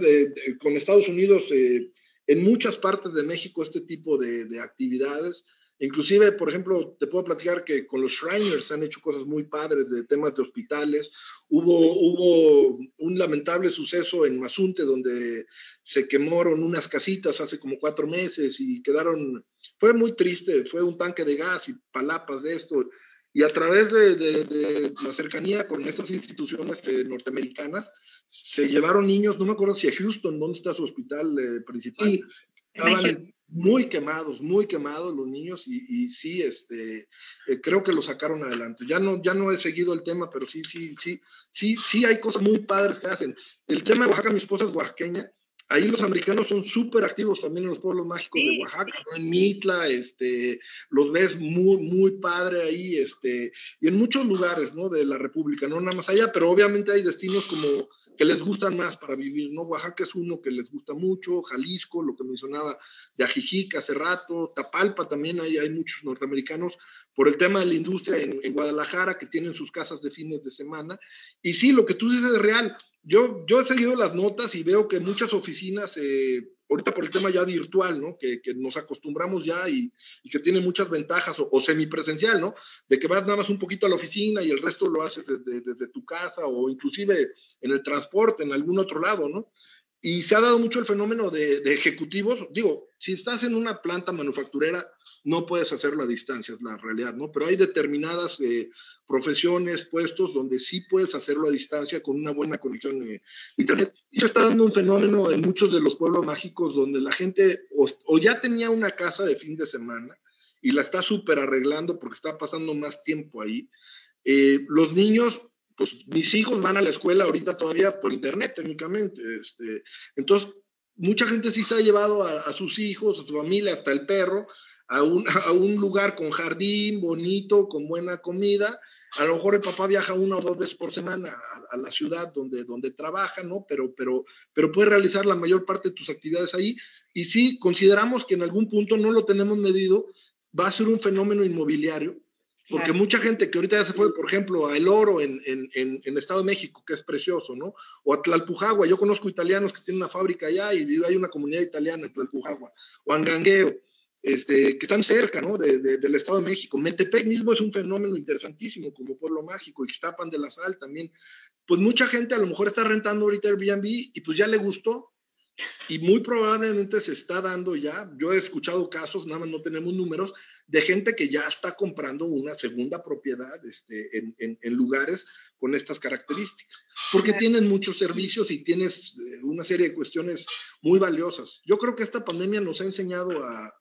con Estados Unidos eh, en muchas partes de México este tipo de, de actividades. Inclusive, por ejemplo, te puedo platicar que con los Shriners han hecho cosas muy padres de temas de hospitales. Hubo, hubo un lamentable suceso en Mazunte donde se quemaron unas casitas hace como cuatro meses y quedaron, fue muy triste, fue un tanque de gas y palapas de esto. Y a través de, de, la cercanía con estas instituciones eh, norteamericanas, se llevaron niños, no me acuerdo si a Houston, ¿dónde está su hospital eh, principal? Estaban muy quemados, muy quemados los niños y, sí, este, eh, creo que lo sacaron adelante. Ya no, ya no he seguido el tema, pero sí, sí, sí, sí, sí hay cosas muy padres que hacen. El tema de Oaxaca, mi esposa es oaxaqueña, ahí los americanos son súper activos también en los pueblos mágicos de Oaxaca, en Mitla, este, los ves muy, muy padre ahí, este, y en muchos lugares, ¿no? De la República, no nada más allá, pero obviamente hay destinos como que les gustan más para vivir, ¿no? Oaxaca es uno que les gusta mucho, Jalisco, lo que mencionaba de Ajijic hace rato, Tapalpa también hay, hay muchos norteamericanos por el tema de la industria en, Guadalajara que tienen sus casas de fines de semana. Y sí, lo que tú dices es real. Yo, yo he seguido las notas y veo que muchas oficinas... Eh, ahorita por el tema ya virtual, ¿no? Que, que nos acostumbramos ya y, que tiene muchas ventajas, o, o, semipresencial, ¿no? De que vas nada más un poquito a la oficina y el resto lo haces desde, desde, tu casa o inclusive en el transporte, en algún otro lado, ¿no? Y se ha dado mucho el fenómeno de, ejecutivos. Digo, si estás en una planta manufacturera, no puedes hacerlo a distancia, es la realidad, ¿no? Pero hay determinadas eh, profesiones, puestos donde sí puedes hacerlo a distancia con una buena conexión a Internet. Y se está dando un fenómeno en muchos de los pueblos mágicos donde la gente o, o ya tenía una casa de fin de semana y la está súper arreglando porque está pasando más tiempo ahí. Eh, los niños, pues mis hijos van a la escuela ahorita todavía por Internet técnicamente. Este, entonces, mucha gente sí se ha llevado a, a sus hijos, a su familia, hasta el perro a un, a un lugar con jardín bonito, con buena comida. A lo mejor el papá viaja una o dos veces por semana a, a, la ciudad donde, donde trabaja, ¿no? Pero, pero, pero puede realizar la mayor parte de tus actividades ahí. Y sí, consideramos que en algún punto no lo tenemos medido, va a ser un fenómeno inmobiliario, porque mucha gente que ahorita ya se fue, por ejemplo, a El Oro en, en, en, en, Estado de México, que es precioso, ¿no? O a Tlalpujagua, yo conozco italianos que tienen una fábrica allá y hay una comunidad italiana en Tlalpujagua, o Angangueo este, que están cerca ¿no? de, de, del Estado de México. Metepec mismo es un fenómeno interesantísimo como pueblo mágico, Ixtapan de la Sal también. Pues mucha gente a lo mejor está rentando ahorita Airbnb y pues ya le gustó y muy probablemente se está dando ya, yo he escuchado casos, nada más no tenemos números, de gente que ya está comprando una segunda propiedad este, en, en, en lugares con estas características, porque tienen muchos servicios y tienes eh, una serie de cuestiones muy valiosas. Yo creo que esta pandemia nos ha enseñado a,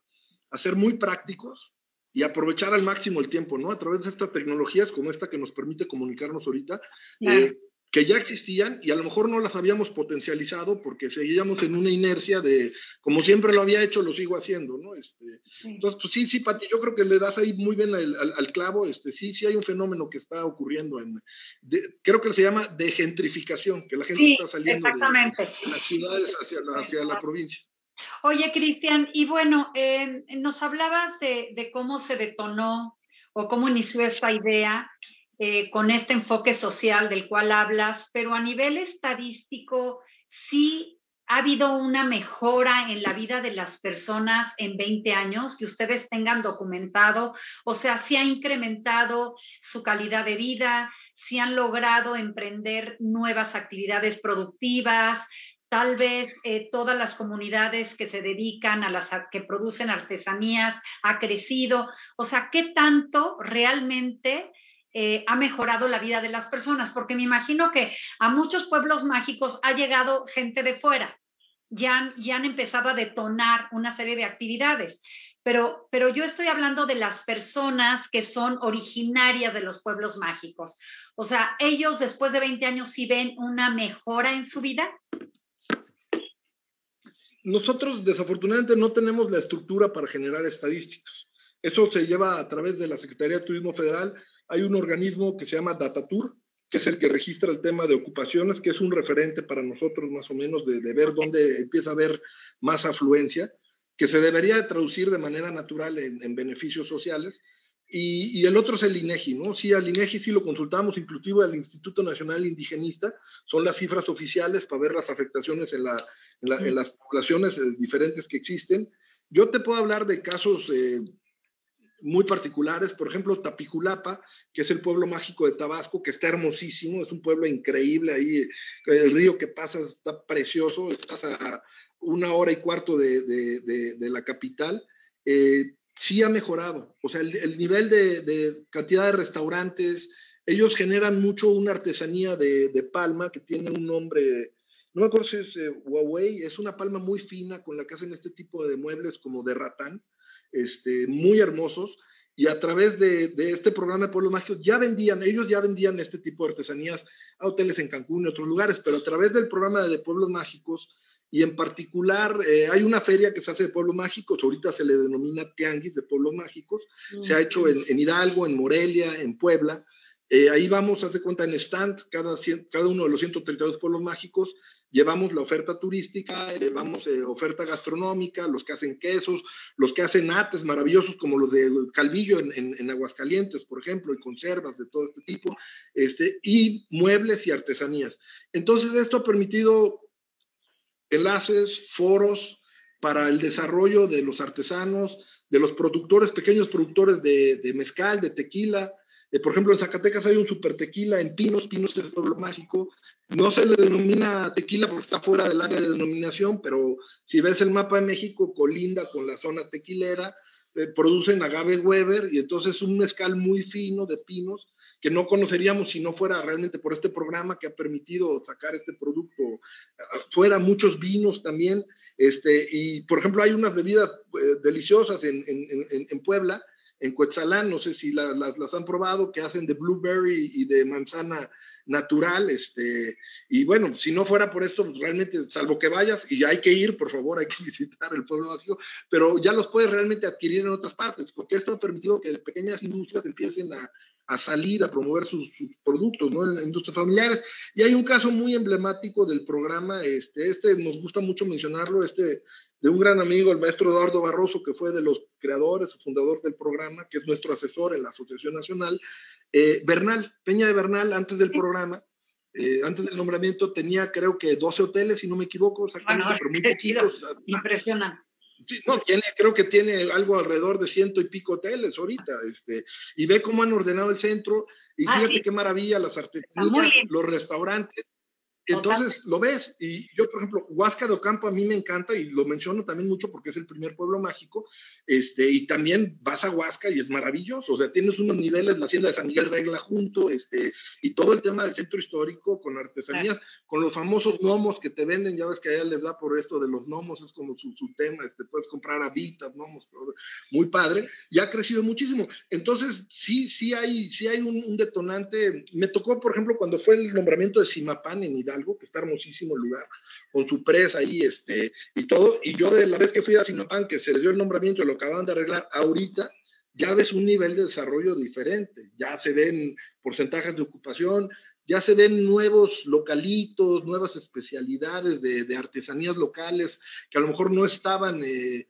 a ser muy prácticos y aprovechar al máximo el tiempo, ¿no? A través de estas tecnologías como esta que nos permite comunicarnos ahorita, claro. eh, que ya existían y a lo mejor no las habíamos potencializado porque seguíamos en una inercia de, como siempre lo había hecho, lo sigo haciendo, ¿no? Este, sí. Entonces, pues sí, sí, Pati, yo creo que le das ahí muy bien al, al, al clavo, este, sí, sí hay un fenómeno que está ocurriendo, en, de, creo que se llama degentrificación, que la gente sí, está saliendo de, de, las ciudades hacia la, hacia la provincia. Oye, Cristian, y bueno, eh, nos hablabas de, de, cómo se detonó o cómo inició esta idea eh, con este enfoque social del cual hablas, pero a nivel estadístico, sí ha habido una mejora en la vida de las personas en 20 años que ustedes tengan documentado, o sea, si sí ha incrementado su calidad de vida, si han logrado emprender nuevas actividades productivas, tal vez eh, todas las comunidades que se dedican a las que producen artesanías ha crecido, o sea, ¿qué tanto realmente eh, ha mejorado la vida de las personas? Porque me imagino que a muchos pueblos mágicos ha llegado gente de fuera, han, ya han empezado a detonar una serie de actividades. Pero, pero yo estoy hablando de las personas que son originarias de los pueblos mágicos. O sea, ellos después de 20 años sí ven una mejora en su vida nosotros desafortunadamente no tenemos la estructura para generar estadísticas. Eso se lleva a través de la Secretaría de Turismo Federal. Hay un organismo que se llama Datatur, que es el que registra el tema de ocupaciones, que es un referente para nosotros más o menos de, ver dónde empieza a haber más afluencia, que se debería traducir de manera natural en, en beneficios sociales. Y, el otro es el INEGI, ¿no? Sí, al INEGI sí lo consultamos, inclusive al Instituto Nacional Indigenista, son las cifras oficiales para ver las afectaciones en las poblaciones eh, diferentes que existen. Yo te puedo hablar de casos eh, muy particulares, por ejemplo, Tapijulapa, que es el pueblo mágico de Tabasco, que está hermosísimo, es un pueblo increíble ahí, el río que pasa está precioso, estás a una hora y cuarto de, de, de, la capital. Eh, sí ha mejorado. O sea, el, el nivel de, cantidad de restaurantes, ellos generan mucho una artesanía de, de, palma que tiene un nombre, no me acuerdo si es eh, Huawei, es una palma muy fina con la que hacen este tipo de muebles como de ratán, este, muy hermosos. Y a través de, de, este programa de Pueblos Mágicos ya vendían, ellos ya vendían este tipo de artesanías a hoteles en Cancún y otros lugares, pero a través del programa de Pueblos Mágicos y en particular eh, hay una feria que se hace de pueblos mágicos, ahorita se le denomina Tianguis de Pueblos Mágicos, se ha hecho en, en, Hidalgo, en Morelia, en Puebla. Eh, ahí vamos, haz de cuenta, en stand, cada, cada uno de los 132 pueblos mágicos, llevamos la oferta turística, llevamos eh, oferta gastronómica, los que hacen quesos, los que hacen ates maravillosos como los de Calvillo en, en, en, Aguascalientes, por ejemplo, y conservas de todo este tipo, este, y muebles y artesanías. Entonces, esto ha permitido enlaces, foros para el desarrollo de los artesanos, de los productores, pequeños productores de mezcal, de tequila. Eh, por ejemplo, en Zacatecas hay un super tequila, en Pinos, Pinos es el pueblo mágico. No se le denomina tequila porque está fuera del área de denominación, pero si ves el mapa de México, colinda con la zona tequilera, eh, producen agave Weber y entonces es un mezcal muy fino de pinos que no conoceríamos si no fuera realmente por este programa que ha permitido sacar este producto fuera muchos vinos también este y por ejemplo hay unas bebidas eh, deliciosas en, en, en, Puebla en Coetzalán, no sé si la, las, han probado, que hacen de blueberry y de manzana natural, este, y bueno, si no fuera por esto, pues realmente, salvo que vayas, y hay que ir, por favor, hay que visitar el pueblo mágico, pero ya los puedes realmente adquirir en otras partes, porque esto ha permitido que pequeñas industrias empiecen a, salir a promover sus, sus, productos, ¿no? En industrias familiares. Y hay un caso muy emblemático del programa, este, este nos gusta mucho mencionarlo, este, de un gran amigo, el maestro Eduardo Barroso, que fue de los creadores, fundador del programa, que es nuestro asesor en la Asociación Nacional, eh, Bernal, Peña de Bernal, antes del programa, eh, antes del nombramiento, tenía creo que 12 hoteles, si no me equivoco, exactamente, bueno, pero muy poquitos. Impresionante. Sí, no, tiene, creo que tiene algo alrededor de ciento y pico hoteles ahorita, este, y ve cómo han ordenado el centro, y ah, fíjate sí. qué maravilla, las artesanías, los restaurantes, entonces lo ves, y yo, por ejemplo, Huasca de Ocampo a mí me encanta y lo menciono también mucho porque es el primer pueblo mágico, este, y también vas a Huasca y es maravilloso, o sea, tienes unos niveles, la hacienda de San Miguel Regla junto, este, y todo el tema del centro histórico con artesanías, claro. con los famosos gnomos que te venden, ya ves que a ella les da por esto de los gnomos, es como su, su tema, este, puedes comprar habitas, gnomos, todo, muy padre, y ha crecido muchísimo. Entonces, sí, sí hay, sí hay un, un detonante, me tocó, por ejemplo, cuando fue el nombramiento de Simapán en Hidalgo, algo, que está hermosísimo el lugar, con su presa ahí, este, y todo. Y yo de la vez que fui a Sinopán, que se le dio el nombramiento lo acaban de arreglar, ahorita ya ves un nivel de desarrollo diferente, ya se ven porcentajes de ocupación, ya se ven nuevos localitos, nuevas especialidades de, de artesanías locales que a lo mejor no estaban eh,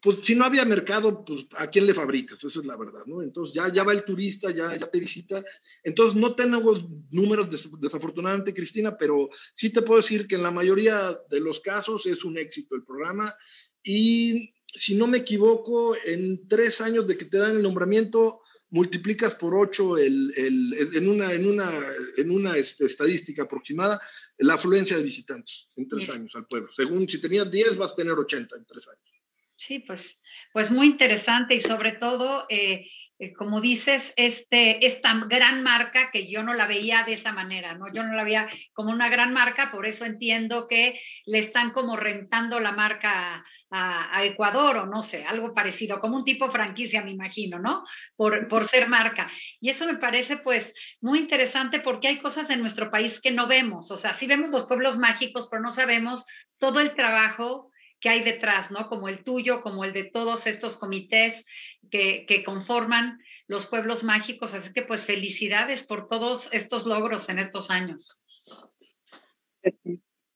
pues si no había mercado, pues a quién le fabricas, esa es la verdad, ¿no? Entonces ya, ya va el turista, ya, ya te visita. Entonces no tenemos números des, desafortunadamente, Cristina, pero sí te puedo decir que en la mayoría de los casos es un éxito el programa y si no me equivoco, en tres años de que te dan el nombramiento, multiplicas por ocho el, el, en una, en una, en una este, estadística aproximada la afluencia de visitantes en tres Bien. años al pueblo. Según si tenías 10, vas a tener 80 en tres años. Sí, pues, pues muy interesante y sobre todo, eh, eh, como dices, este, esta gran marca que yo no la veía de esa manera, ¿no? Yo no la veía como una gran marca, por eso entiendo que le están como rentando la marca a, Ecuador o no sé, algo parecido, como un tipo franquicia, me imagino, ¿no? Por, por ser marca. Y eso me parece pues muy interesante porque hay cosas en nuestro país que no vemos, o sea, sí vemos los pueblos mágicos, pero no sabemos todo el trabajo que hay detrás, ¿no? Como el tuyo, como el de todos estos comités que, que conforman los pueblos mágicos. Así que pues felicidades por todos estos logros en estos años.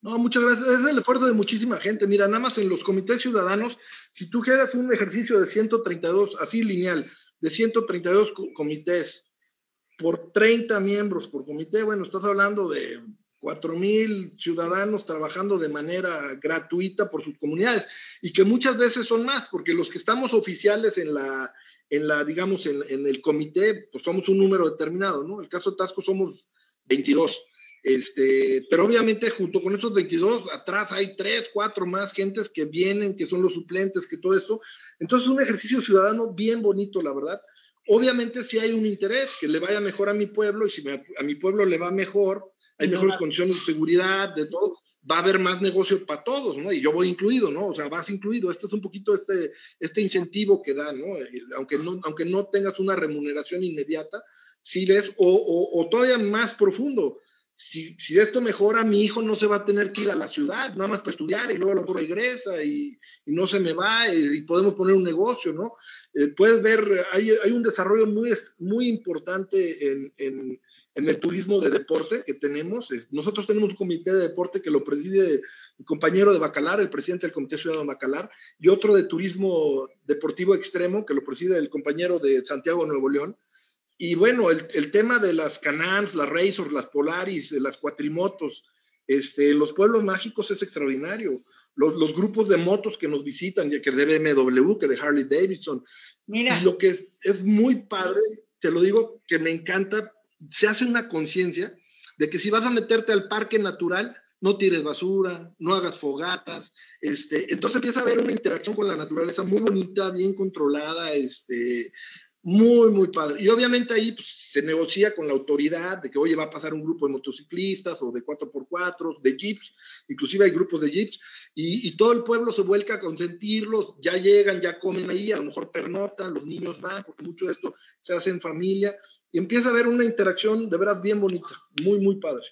No, muchas gracias. Es el esfuerzo de muchísima gente. Mira, nada más en los comités ciudadanos, si tú quieras un ejercicio de 132, así lineal, de 132 comités por 30 miembros por comité, bueno, estás hablando de cuatro mil ciudadanos trabajando de manera gratuita por sus comunidades y que muchas veces son más, porque los que estamos oficiales en la, en la digamos, en, en el comité, pues somos un número determinado, ¿no? El caso de Tasco somos 22. Este, pero obviamente junto con esos 22, atrás hay tres, cuatro más gentes que vienen, que son los suplentes, que todo esto. Entonces, un ejercicio ciudadano bien bonito, la verdad. Obviamente, si hay un interés, que le vaya mejor a mi pueblo, y si me, a mi pueblo le va mejor, hay mejores condiciones de seguridad, de todo, va a haber más negocio para todos, ¿no? Y yo voy incluido, ¿no? O sea, vas incluido. Este es un poquito este, este incentivo que da, ¿no? Aunque no, aunque no tengas una remuneración inmediata, si ves, o, o, todavía más profundo, si, si, esto mejora, mi hijo no se va a tener que ir a la ciudad, nada más para estudiar, y luego, luego regresa y, y, no se me va, y, podemos poner un negocio, ¿no? Eh, puedes ver, hay, hay, un desarrollo muy, muy importante en, en en el turismo de deporte que tenemos. Nosotros tenemos un comité de deporte que lo preside el compañero de Bacalar, el presidente del Comité Ciudadano de Bacalar, y otro de turismo deportivo extremo que lo preside el compañero de Santiago Nuevo León. Y bueno, el, el tema de las Canams, las Razors, las Polaris, las cuatrimotos, este, los pueblos mágicos es extraordinario. Los, los, grupos de motos que nos visitan, que de BMW, que de Harley Davidson. Mira. Y lo que es, es muy padre, te lo digo, que me encanta se hace una conciencia de que si vas a meterte al parque natural, no tires basura, no hagas fogatas, este, entonces empieza a haber una interacción con la naturaleza muy bonita, bien controlada, este, muy, muy padre. Y obviamente ahí pues, se negocia con la autoridad de que, oye, va a pasar un grupo de motociclistas o de 4x4, de jeeps, inclusive hay grupos de jeeps, y, y, todo el pueblo se vuelca a consentirlos, ya llegan, ya comen ahí, a lo mejor pernotan, los niños van, porque mucho de esto se hace en familia, y empieza a haber una interacción de veras bien bonita, muy, muy padre.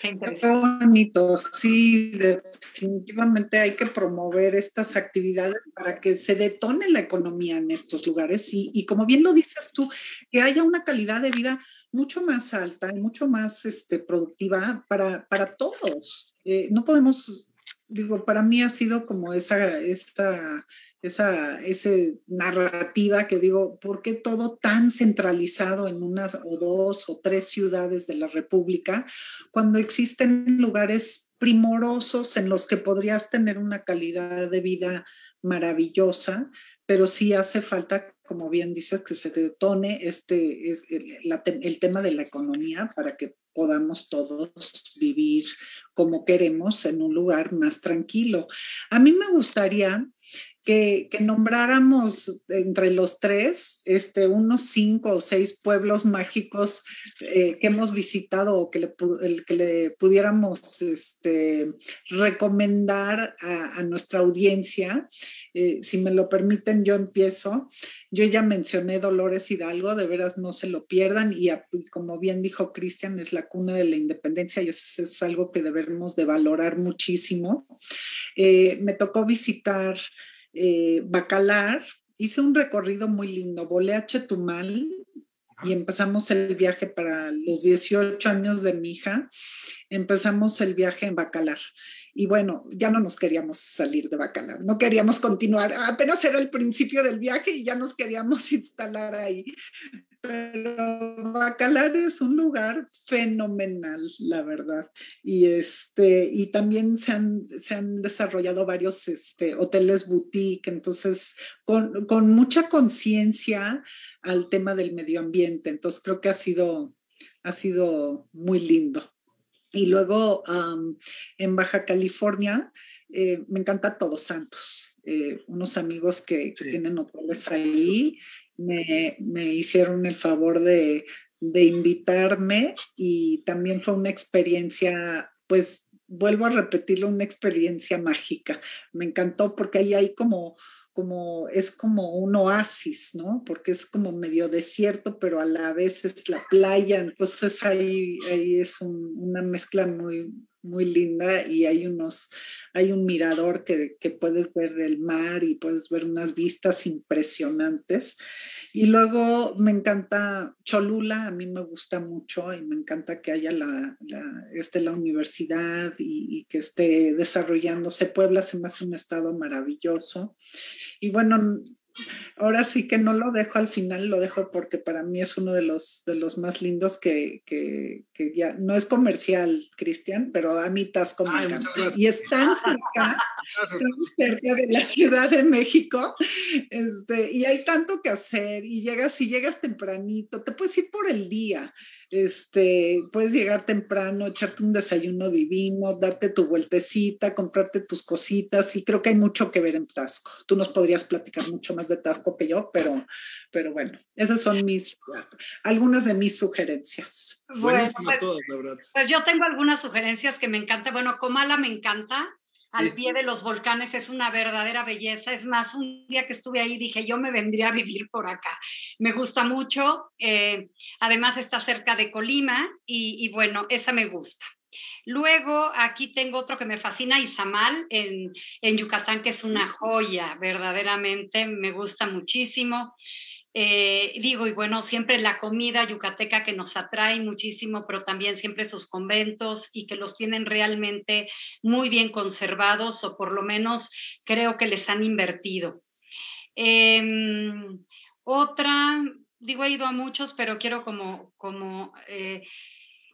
Qué bonito, sí, definitivamente hay que promover estas actividades para que se detone la economía en estos lugares y, y como bien lo dices tú, que haya una calidad de vida mucho más alta y mucho más este, productiva para, para todos. Eh, no podemos, digo, para mí ha sido como esa, esta esa, narrativa que digo, ¿por qué todo tan centralizado en unas o dos o tres ciudades de la República cuando existen lugares primorosos en los que podrías tener una calidad de vida maravillosa, pero sí hace falta, como bien dices, que se detone este, es el tema de la economía para que podamos todos vivir como queremos en un lugar más tranquilo. A mí me gustaría que, nombráramos entre los tres este, unos cinco o seis pueblos mágicos eh, que hemos visitado o que le, el, que le pudiéramos este, recomendar a, nuestra audiencia. Eh, si me lo permiten, yo empiezo. Yo ya mencioné Dolores Hidalgo, de veras no se lo pierdan y, como bien dijo Cristian, es la cuna de la independencia y eso es algo que debemos de valorar muchísimo. Eh, me tocó visitar eh, Bacalar, hice un recorrido muy lindo, volé a Chetumal y empezamos el viaje para los 18 años de mi hija, empezamos el viaje en Bacalar. Y bueno, ya no nos queríamos salir de Bacalar, no queríamos continuar, apenas era el principio del viaje y ya nos queríamos instalar ahí. Pero Bacalar es un lugar fenomenal, la verdad. Y, este, y también se han, se han desarrollado varios este, hoteles boutique, entonces con, con mucha conciencia al tema del medio ambiente. Entonces creo que ha sido, ha sido muy lindo. Y luego en Baja California, eh, me encanta Todos Santos. Eh, unos amigos que, que tienen hoteles ahí me, me hicieron el favor de, de invitarme y también fue una experiencia, pues vuelvo a repetirlo, una experiencia mágica. Me encantó porque ahí hay como, como, es como un oasis, ¿no? Porque es como medio desierto, pero a la vez es la playa, entonces ahí, ahí es una mezcla muy, muy linda y hay unos, hay un mirador que, que, puedes ver el mar y puedes ver unas vistas impresionantes. Y luego me encanta Cholula, a mí me gusta mucho y me encanta que haya la, la, la universidad y, y, que esté desarrollándose. Puebla se me hace un estado maravilloso. Y bueno, ahora sí que no lo dejo al final, lo dejo porque para mí es uno de los, de los más lindos que, que, que ya no es comercial, Cristian, pero a mí me encanta. Y es tan cerca, cerca de la Ciudad de México, este, y hay tanto que hacer, y llegas, si llegas tempranito, te puedes ir por el día, este, puedes llegar temprano, echarte un desayuno divino, darte tu vueltecita, comprarte tus cositas, y creo que hay mucho que ver en Tasco. Tú nos podrías platicar mucho más de Tasco que yo, pero, pero bueno, esas son mis, algunas de mis sugerencias. Bueno, pues, pues, yo tengo algunas sugerencias que me encantan. Bueno, Comala me encanta al pie de los volcanes es una verdadera belleza. Es más, un día que estuve ahí dije, yo me vendría a vivir por acá. Me gusta mucho. Eh, además está cerca de Colima y, bueno, esa me gusta. Luego aquí tengo otro que me fascina, Izamal, en, en Yucatán, que es una joya, verdaderamente, me gusta muchísimo. Eh, digo, y bueno, siempre la comida yucateca que nos atrae muchísimo, pero también siempre sus conventos y que los tienen realmente muy bien conservados o por lo menos creo que les han invertido. Em, otra, digo, he ido a muchos, pero quiero como, como eh,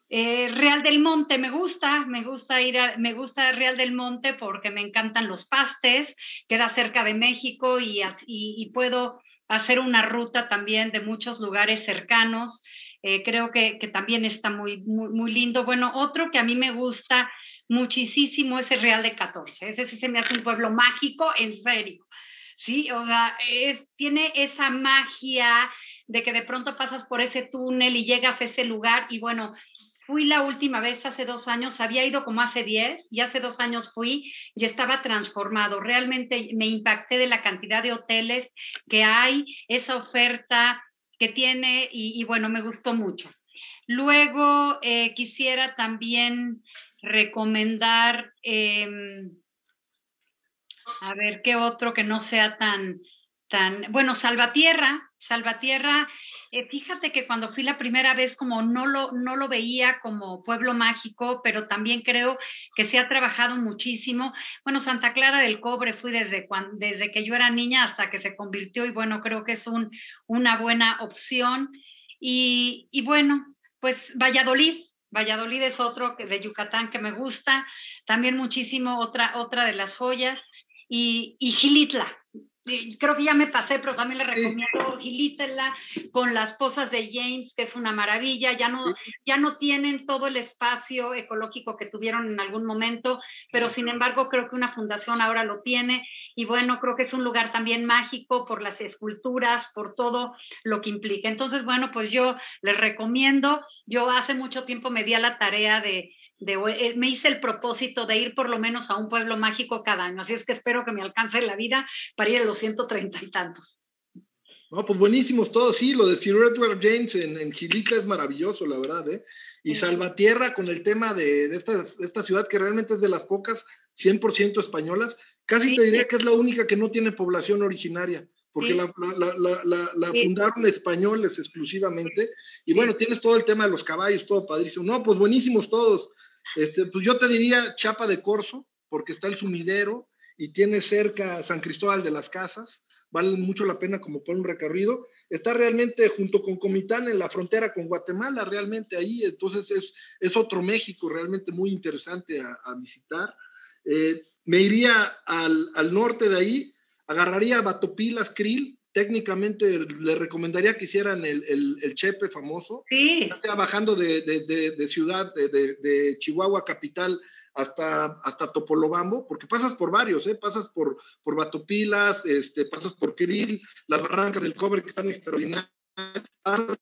eh, Real del Monte, me gusta, me gusta ir a, me gusta Real del Monte porque me encantan los pastes, queda cerca de México y, y puedo hacer una ruta también de muchos lugares cercanos. Eh, creo que, también está muy, muy, lindo. Bueno, otro que a mí me gusta muchísimo es el Real de 14. Ese sí se me hace un pueblo mágico, en serio. Sí, o sea, tiene esa magia de que de pronto pasas por ese túnel y llegas a ese lugar y bueno, Fui la última vez hace dos años, había ido como hace diez y hace dos años fui y estaba transformado. Realmente me impacté de la cantidad de hoteles que hay, esa oferta que tiene y, bueno, me gustó mucho. Luego eh, quisiera también recomendar, em, a ver, qué otro que no sea tan, tan, bueno, Salvatierra, Salvatierra, eh, fíjate que cuando fui la primera vez como no lo, no lo veía como pueblo mágico, pero también creo que se ha trabajado muchísimo. Bueno, Santa Clara del Cobre fui desde, cuando, desde que yo era niña hasta que se convirtió y bueno, creo que es un, una buena opción. Y, y bueno, pues Valladolid, Valladolid es otro de Yucatán que me gusta, también muchísimo otra, otra de las joyas. Y, y Gilitla, creo que ya me pasé, pero también le recomiendo Gilítela con las pozas de James, que es una maravilla. Ya no, ya no tienen todo el espacio ecológico que tuvieron en algún momento, pero sin embargo creo que una fundación ahora lo tiene. Y bueno, creo que es un lugar también mágico por las esculturas, por todo lo que implica. Entonces, bueno, pues yo les recomiendo. Yo hace mucho tiempo me di a la tarea de eh, me hice el propósito de ir por lo menos a un pueblo mágico cada año, así es que espero que me alcance la vida para ir a los 130 y tantos. No, pues buenísimos todos, sí, lo de Sir Edward James en, en Gilita es maravilloso, la verdad, ¿eh? Y Salvatierra con el tema de, de, esta, esta, ciudad que realmente es de las pocas 100% españolas, casi te diría que es la única que no tiene población originaria porque la, la, la, la fundaron españoles exclusivamente. Y bueno, tienes todo el tema de los caballos, todo padrísimo. No, pues buenísimos todos. Este, pues yo te diría Chapa de Corzo, porque está el sumidero y tiene cerca San Cristóbal de las Casas, vale mucho la pena como por un recorrido. Está realmente junto con Comitán en la frontera con Guatemala, realmente ahí, entonces es, es otro México realmente muy interesante a, visitar. Eh, me iría al, al, norte de ahí, agarraría Batopilas, Krill, técnicamente le recomendaría que hicieran el, el, Chepe famoso, sí. sea bajando de, de, de ciudad, de, Chihuahua capital hasta, hasta Topolobambo, porque pasas por varios, ¿eh? pasas por, por Batopilas, este, pasas por Krill, las barrancas del cobre que están extraordinarias, pasas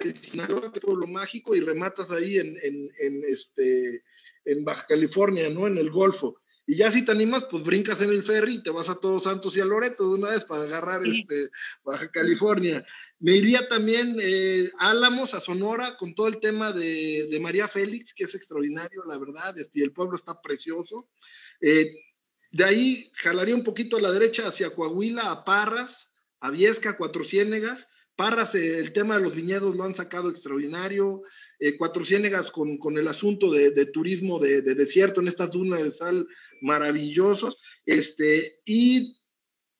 el Sinaloa, pueblo mágico, y rematas ahí en, en, en, este, en Baja California, ¿no? En el Golfo. Y ya si te animas, pues brincas en el ferry y te vas a Todos Santos y a Loreto de una vez para agarrar este, Baja California. Me iría también eh, Álamos, a Sonora, con todo el tema de, de, María Félix, que es extraordinario, la verdad, este, y el pueblo está precioso. Eh, de ahí jalaría un poquito a la derecha hacia Coahuila, a Parras, a Viesca, Cuatro Ciénegas, Parras, eh, el tema de los viñedos lo han sacado extraordinario. Eh, Cuatro Ciénegas con, con, el asunto de, de turismo de, de, desierto en estas dunas de sal maravillosos. Este, y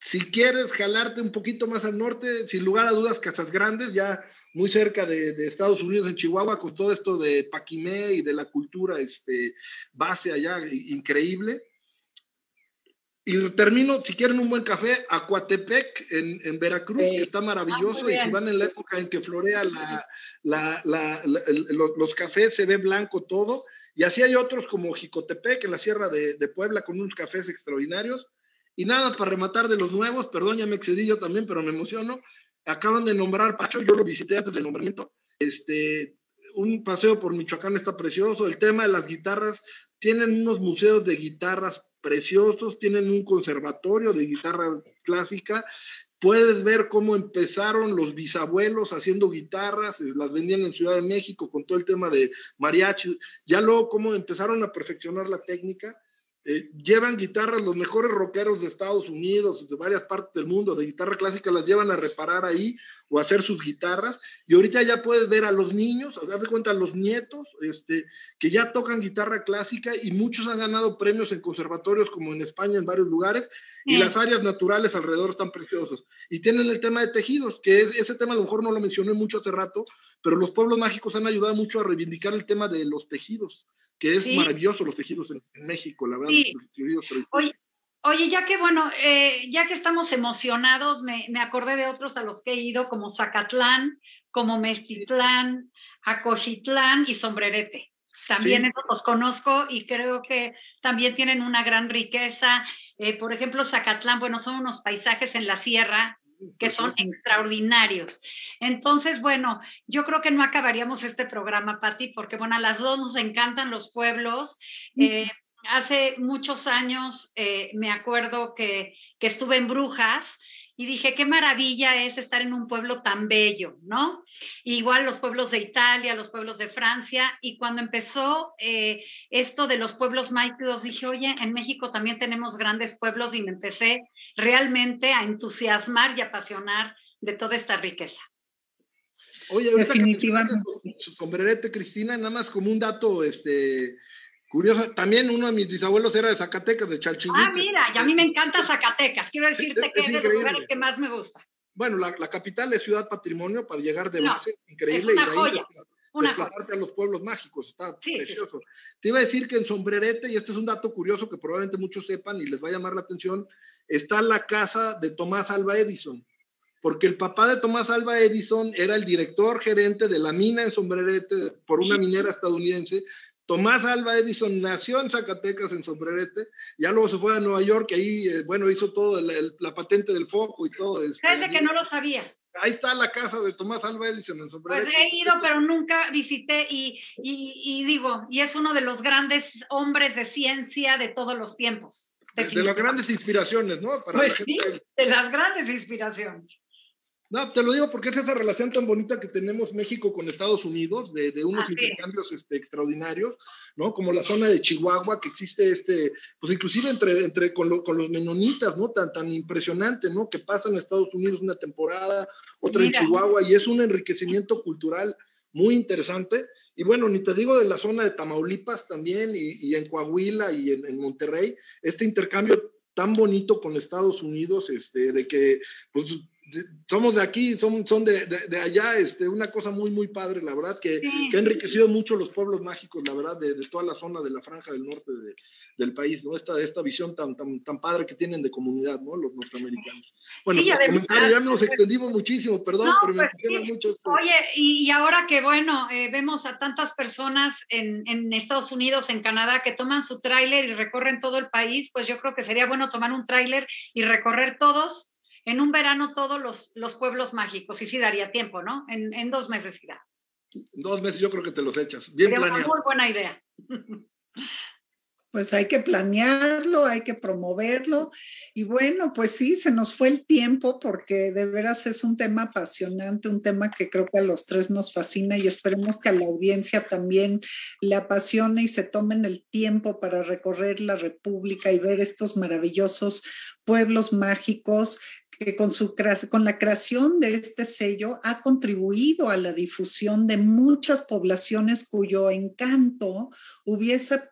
si quieres jalarte un poquito más al norte, sin lugar a dudas, Casas Grandes, ya muy cerca de, de, Estados Unidos, en Chihuahua, con todo esto de Paquimé y de la cultura este, base allá, increíble. Y termino, si quieren un buen café, a Coatepec, en, en Veracruz, que está maravilloso. Ah, y si van en la época en que florea la, la, la, los, cafés, se ve blanco todo. Y así hay otros como Jicotepec, en la Sierra de, de, Puebla, con unos cafés extraordinarios. Y nada, para rematar de los nuevos, perdón, ya me excedí yo también, pero me emociono. Acaban de nombrar Pacho, yo lo visité antes del nombramiento. Este, un paseo por Michoacán está precioso. El tema de las guitarras, tienen unos museos de guitarras preciosos, tienen un conservatorio de guitarra clásica. Puedes ver cómo empezaron los bisabuelos haciendo guitarras, eh, las vendían en Ciudad de México con todo el tema de mariachi. Ya luego cómo empezaron a perfeccionar la técnica eh, llevan guitarras, los mejores rockeros de Estados Unidos, de varias partes del mundo, de guitarra clásica, las llevan a reparar ahí o a hacer sus guitarras. Y ahorita ya puedes ver a los niños, haz de cuenta, a los nietos, este, que ya tocan guitarra clásica y muchos han ganado premios en conservatorios como en España, en varios lugares, y las áreas naturales alrededor están preciosas. Y tienen el tema de tejidos, que es, ese tema a lo mejor no lo mencioné mucho hace rato, pero los pueblos mágicos han ayudado mucho a reivindicar el tema de los tejidos que es maravilloso los tejidos en, México, la verdad. oye, ya que bueno, eh, ya que estamos emocionados, me, me, acordé de otros a los que he ido, como Zacatlán, como Mestitlán, Acochitlán y Sombrerete. También los conozco y creo que también tienen una gran riqueza. Eh, por ejemplo, Zacatlán, bueno, son unos paisajes en la sierra que son extraordinarios. Entonces, bueno, yo creo que no acabaríamos este programa, Patti, porque bueno, a las dos nos encantan los pueblos. Eh, hace muchos años eh, me acuerdo que, que estuve en Brujas y dije, qué maravilla es estar en un pueblo tan bello, ¿no? Igual los pueblos de Italia, los pueblos de Francia, y cuando empezó eh, esto de los pueblos mágicos, dije, oye, en México también tenemos grandes pueblos y me empecé realmente a entusiasmar y apasionar de toda esta riqueza. Oye, definitivamente. Su sombrerete, Cristina, nada más como un dato, este, Curioso, también uno de mis bisabuelos era de Zacatecas, de Chalchihuitl. Ah, mira, y a mí me encanta Zacatecas. Quiero decirte que es, de los lugares que más me gusta. Bueno, la, capital es ciudad patrimonio para llegar de base, increíble, y de ahí desplazarte a los pueblos mágicos, está precioso. Te iba a decir que en Sombrerete, y este es un dato curioso que probablemente muchos sepan y les va a llamar la atención, está la casa de Tomás Alba Edison, porque el papá de Tomás Alba Edison era el director gerente de la mina en Sombrerete por una minera estadounidense, Tomás Alba Edison nació en Zacatecas, en Sombrerete, ya luego se fue a Nueva York, y ahí, eh, bueno, hizo todo, la patente del foco y todo. Este, que no lo sabía. Ahí está la casa de Tomás Alba Edison en Sombrerete. Pues he ido, pero nunca visité y, y, digo, y es uno de los grandes hombres de ciencia de todos los tiempos. De, las grandes inspiraciones, ¿no? pues sí, de las grandes inspiraciones. No, te lo digo porque es esa relación tan bonita que tenemos México con Estados Unidos, de, unos intercambios este, extraordinarios, ¿no? Como la zona de Chihuahua, que existe este, pues inclusive entre, entre con, los menonitas, ¿no? Tan, tan impresionante, ¿no? Que pasa en Estados Unidos una temporada, otra en Chihuahua, y es un enriquecimiento cultural muy interesante. Y bueno, ni te digo de la zona de Tamaulipas también, y, en Coahuila y en, en Monterrey, este intercambio tan bonito con Estados Unidos, este, de que pues somos de aquí, son, son de, de, allá, este, una cosa muy, muy padre, la verdad, que, que ha enriquecido mucho los pueblos mágicos, la verdad, de, de, toda la zona de la franja del norte del país, ¿no? Esta, esta visión tan, tan, tan padre que tienen de comunidad, ¿no? Los norteamericanos. Bueno, ya nos extendimos muchísimo, perdón, pero me pues, mucho. Oye, y, ahora que, bueno, eh, vemos a tantas personas en, en Estados Unidos, en Canadá, que toman su tráiler y recorren todo el país, pues yo creo que sería bueno tomar un tráiler y recorrer todos en un verano todos los, los pueblos mágicos, y sí daría tiempo, ¿no? En, en dos meses irá. Dos meses yo creo que te los echas. Bien Sería planeado. Muy buena idea. Pues hay que planearlo, hay que promoverlo. Y bueno, pues sí, se nos fue el tiempo porque de veras es un tema apasionante, un tema que creo que a los tres nos fascina y esperemos que a la audiencia también le apasione y se tomen el tiempo para recorrer la República y ver estos maravillosos pueblos mágicos que con, su, con la creación de este sello ha contribuido a la difusión de muchas poblaciones cuyo encanto hubiese,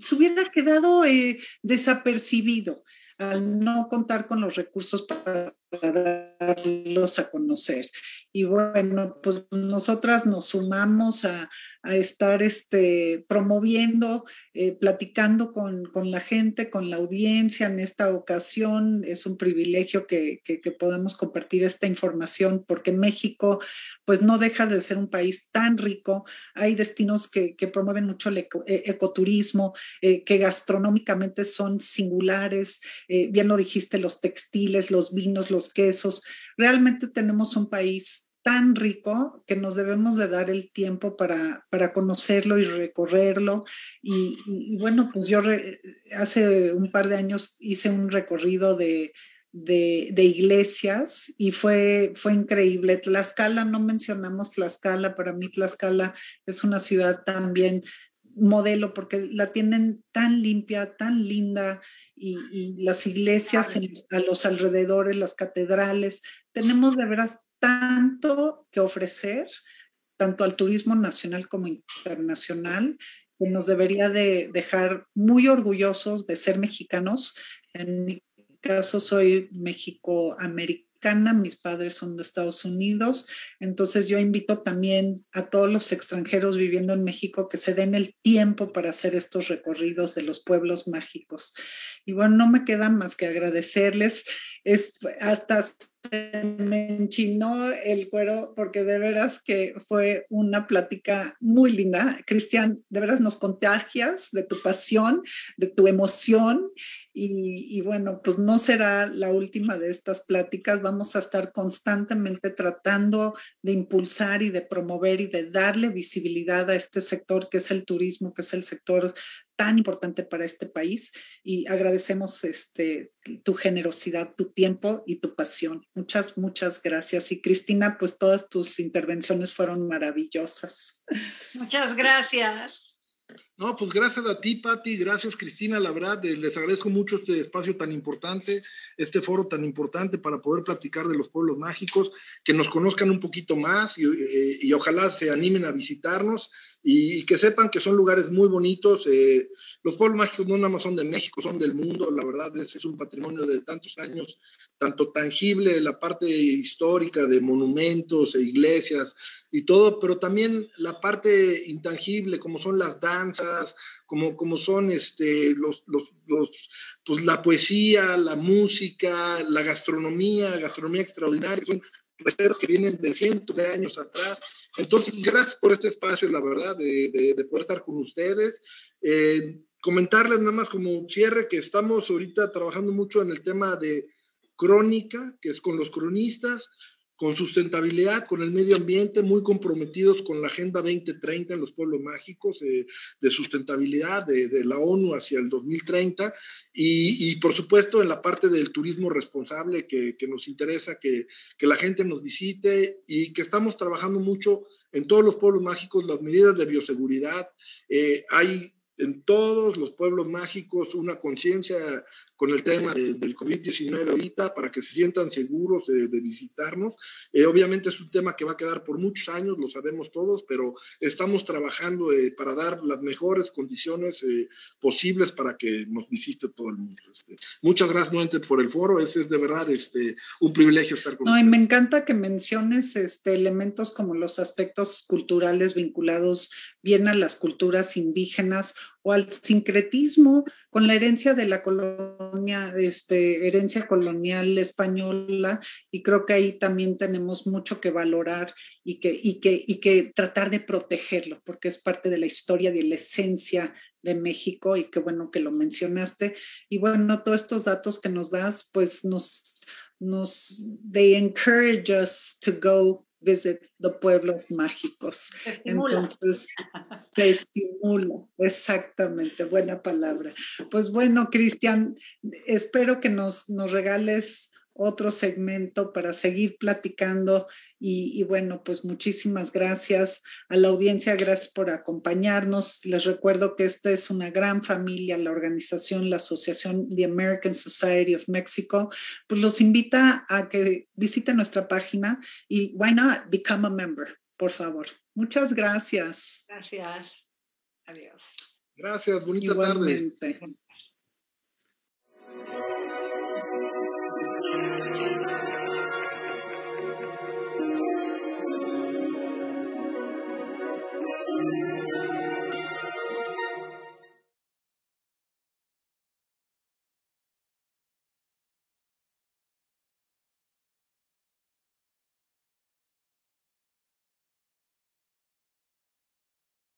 se hubiera quedado eh, desapercibido al no contar con los recursos para darlos a conocer. Y bueno, pues nosotras nos sumamos a, a estar este, promoviendo, eh, platicando con, con, la gente, con la audiencia en esta ocasión. Es un privilegio que, que, podamos compartir esta información porque México pues no deja de ser un país tan rico. Hay destinos que, que promueven mucho el e, ecoturismo, eh, que gastronómicamente son singulares. Eh, bien lo dijiste, los textiles, los vinos, los quesos. Realmente tenemos un país tan rico que nos debemos de dar el tiempo para, para conocerlo y recorrerlo. Y, bueno, pues yo hace un par de años hice un recorrido de, de, de, iglesias y fue, fue increíble. Tlaxcala, no mencionamos Tlaxcala, para mí Tlaxcala es una ciudad también modelo porque la tienen tan limpia, tan linda y, y las iglesias a los alrededores, las catedrales, tenemos de veras tanto que ofrecer, tanto al turismo nacional como internacional, que nos debería de dejar muy orgullosos de ser mexicanos. En mi caso soy Mis padres son de Estados Unidos, entonces yo invito también a todos los extranjeros viviendo en México que se den el tiempo para hacer estos recorridos de los pueblos mágicos. Y bueno, no me queda más que agradecerles. Es, hasta me enchinó el cuero porque de veras que fue una plática muy linda. Cristian, de veras nos contagias de tu pasión, de tu emoción y, y, bueno, pues no será la última de estas pláticas. Vamos a estar constantemente tratando de impulsar y de promover y de darle visibilidad a este sector que es el turismo, que es el sector tan importante para este país y agradecemos este, tu generosidad, tu tiempo y tu pasión. Muchas, muchas gracias. Y Cristina, pues todas tus intervenciones fueron maravillosas. Muchas gracias. No, pues gracias a ti, Patti, gracias, Cristina. La verdad, eh, les agradezco mucho este espacio tan importante, este foro tan importante para poder platicar de los pueblos mágicos, que nos conozcan un poquito más y, eh, ojalá se animen a visitarnos y, que sepan que son lugares muy bonitos. Eh, los pueblos mágicos no nada más son de México, son del mundo. La verdad, es, es un patrimonio de tantos años, tanto tangible, la parte histórica de monumentos e iglesias y todo, pero también la parte intangible, como son las danzas como, como son este, los, los, pues la poesía, la música, la gastronomía, gastronomía extraordinaria, son que vienen de cientos de años atrás. Entonces, gracias por este espacio, la verdad, de, de, poder estar con ustedes. Eh, comentarles nada más como cierre que estamos ahorita trabajando mucho en el tema de crónica, que es con los cronistas, con sustentabilidad, con el medio ambiente, muy comprometidos con la Agenda 2030 en los pueblos mágicos, eh, de sustentabilidad de, la ONU hacia el 2030 y, por supuesto en la parte del turismo responsable que, nos interesa que, que, la gente nos visite y que estamos trabajando mucho en todos los pueblos mágicos, las medidas de bioseguridad. Eh, hay en todos los pueblos mágicos una conciencia con el tema del COVID-19 ahorita para que se sientan seguros de, visitarnos. Eh, obviamente es un tema que va a quedar por muchos años, lo sabemos todos, pero estamos trabajando eh, para dar las mejores condiciones eh, posibles para que nos visite todo el mundo. Este, muchas gracias nuevamente por el foro, es, es de verdad este, un privilegio estar con no, Y me encanta que menciones este, elementos como los aspectos culturales vinculados bien a las culturas indígenas o al sincretismo con la herencia de la colonia, este, herencia colonial española, y creo que ahí también tenemos mucho que valorar y que, y que, y que tratar de protegerlo, porque es parte de la historia, de la esencia de México, y qué bueno que lo mencionaste. Y bueno, todos estos datos que nos das, pues nos, nos, they encourage us to go visit the pueblos mágicos. Entonces, te estimula, exactamente, buena palabra. Pues bueno, Cristian, espero que nos, nos regales otro segmento para seguir platicando y, bueno, pues muchísimas gracias a la audiencia, gracias por acompañarnos. Les recuerdo que esta es una gran familia, la organización, la Asociación The American Society of Mexico, pues los invita a que visiten nuestra página y why not become a member, por favor. Muchas gracias. Gracias. Adiós. Gracias, bonita tarde.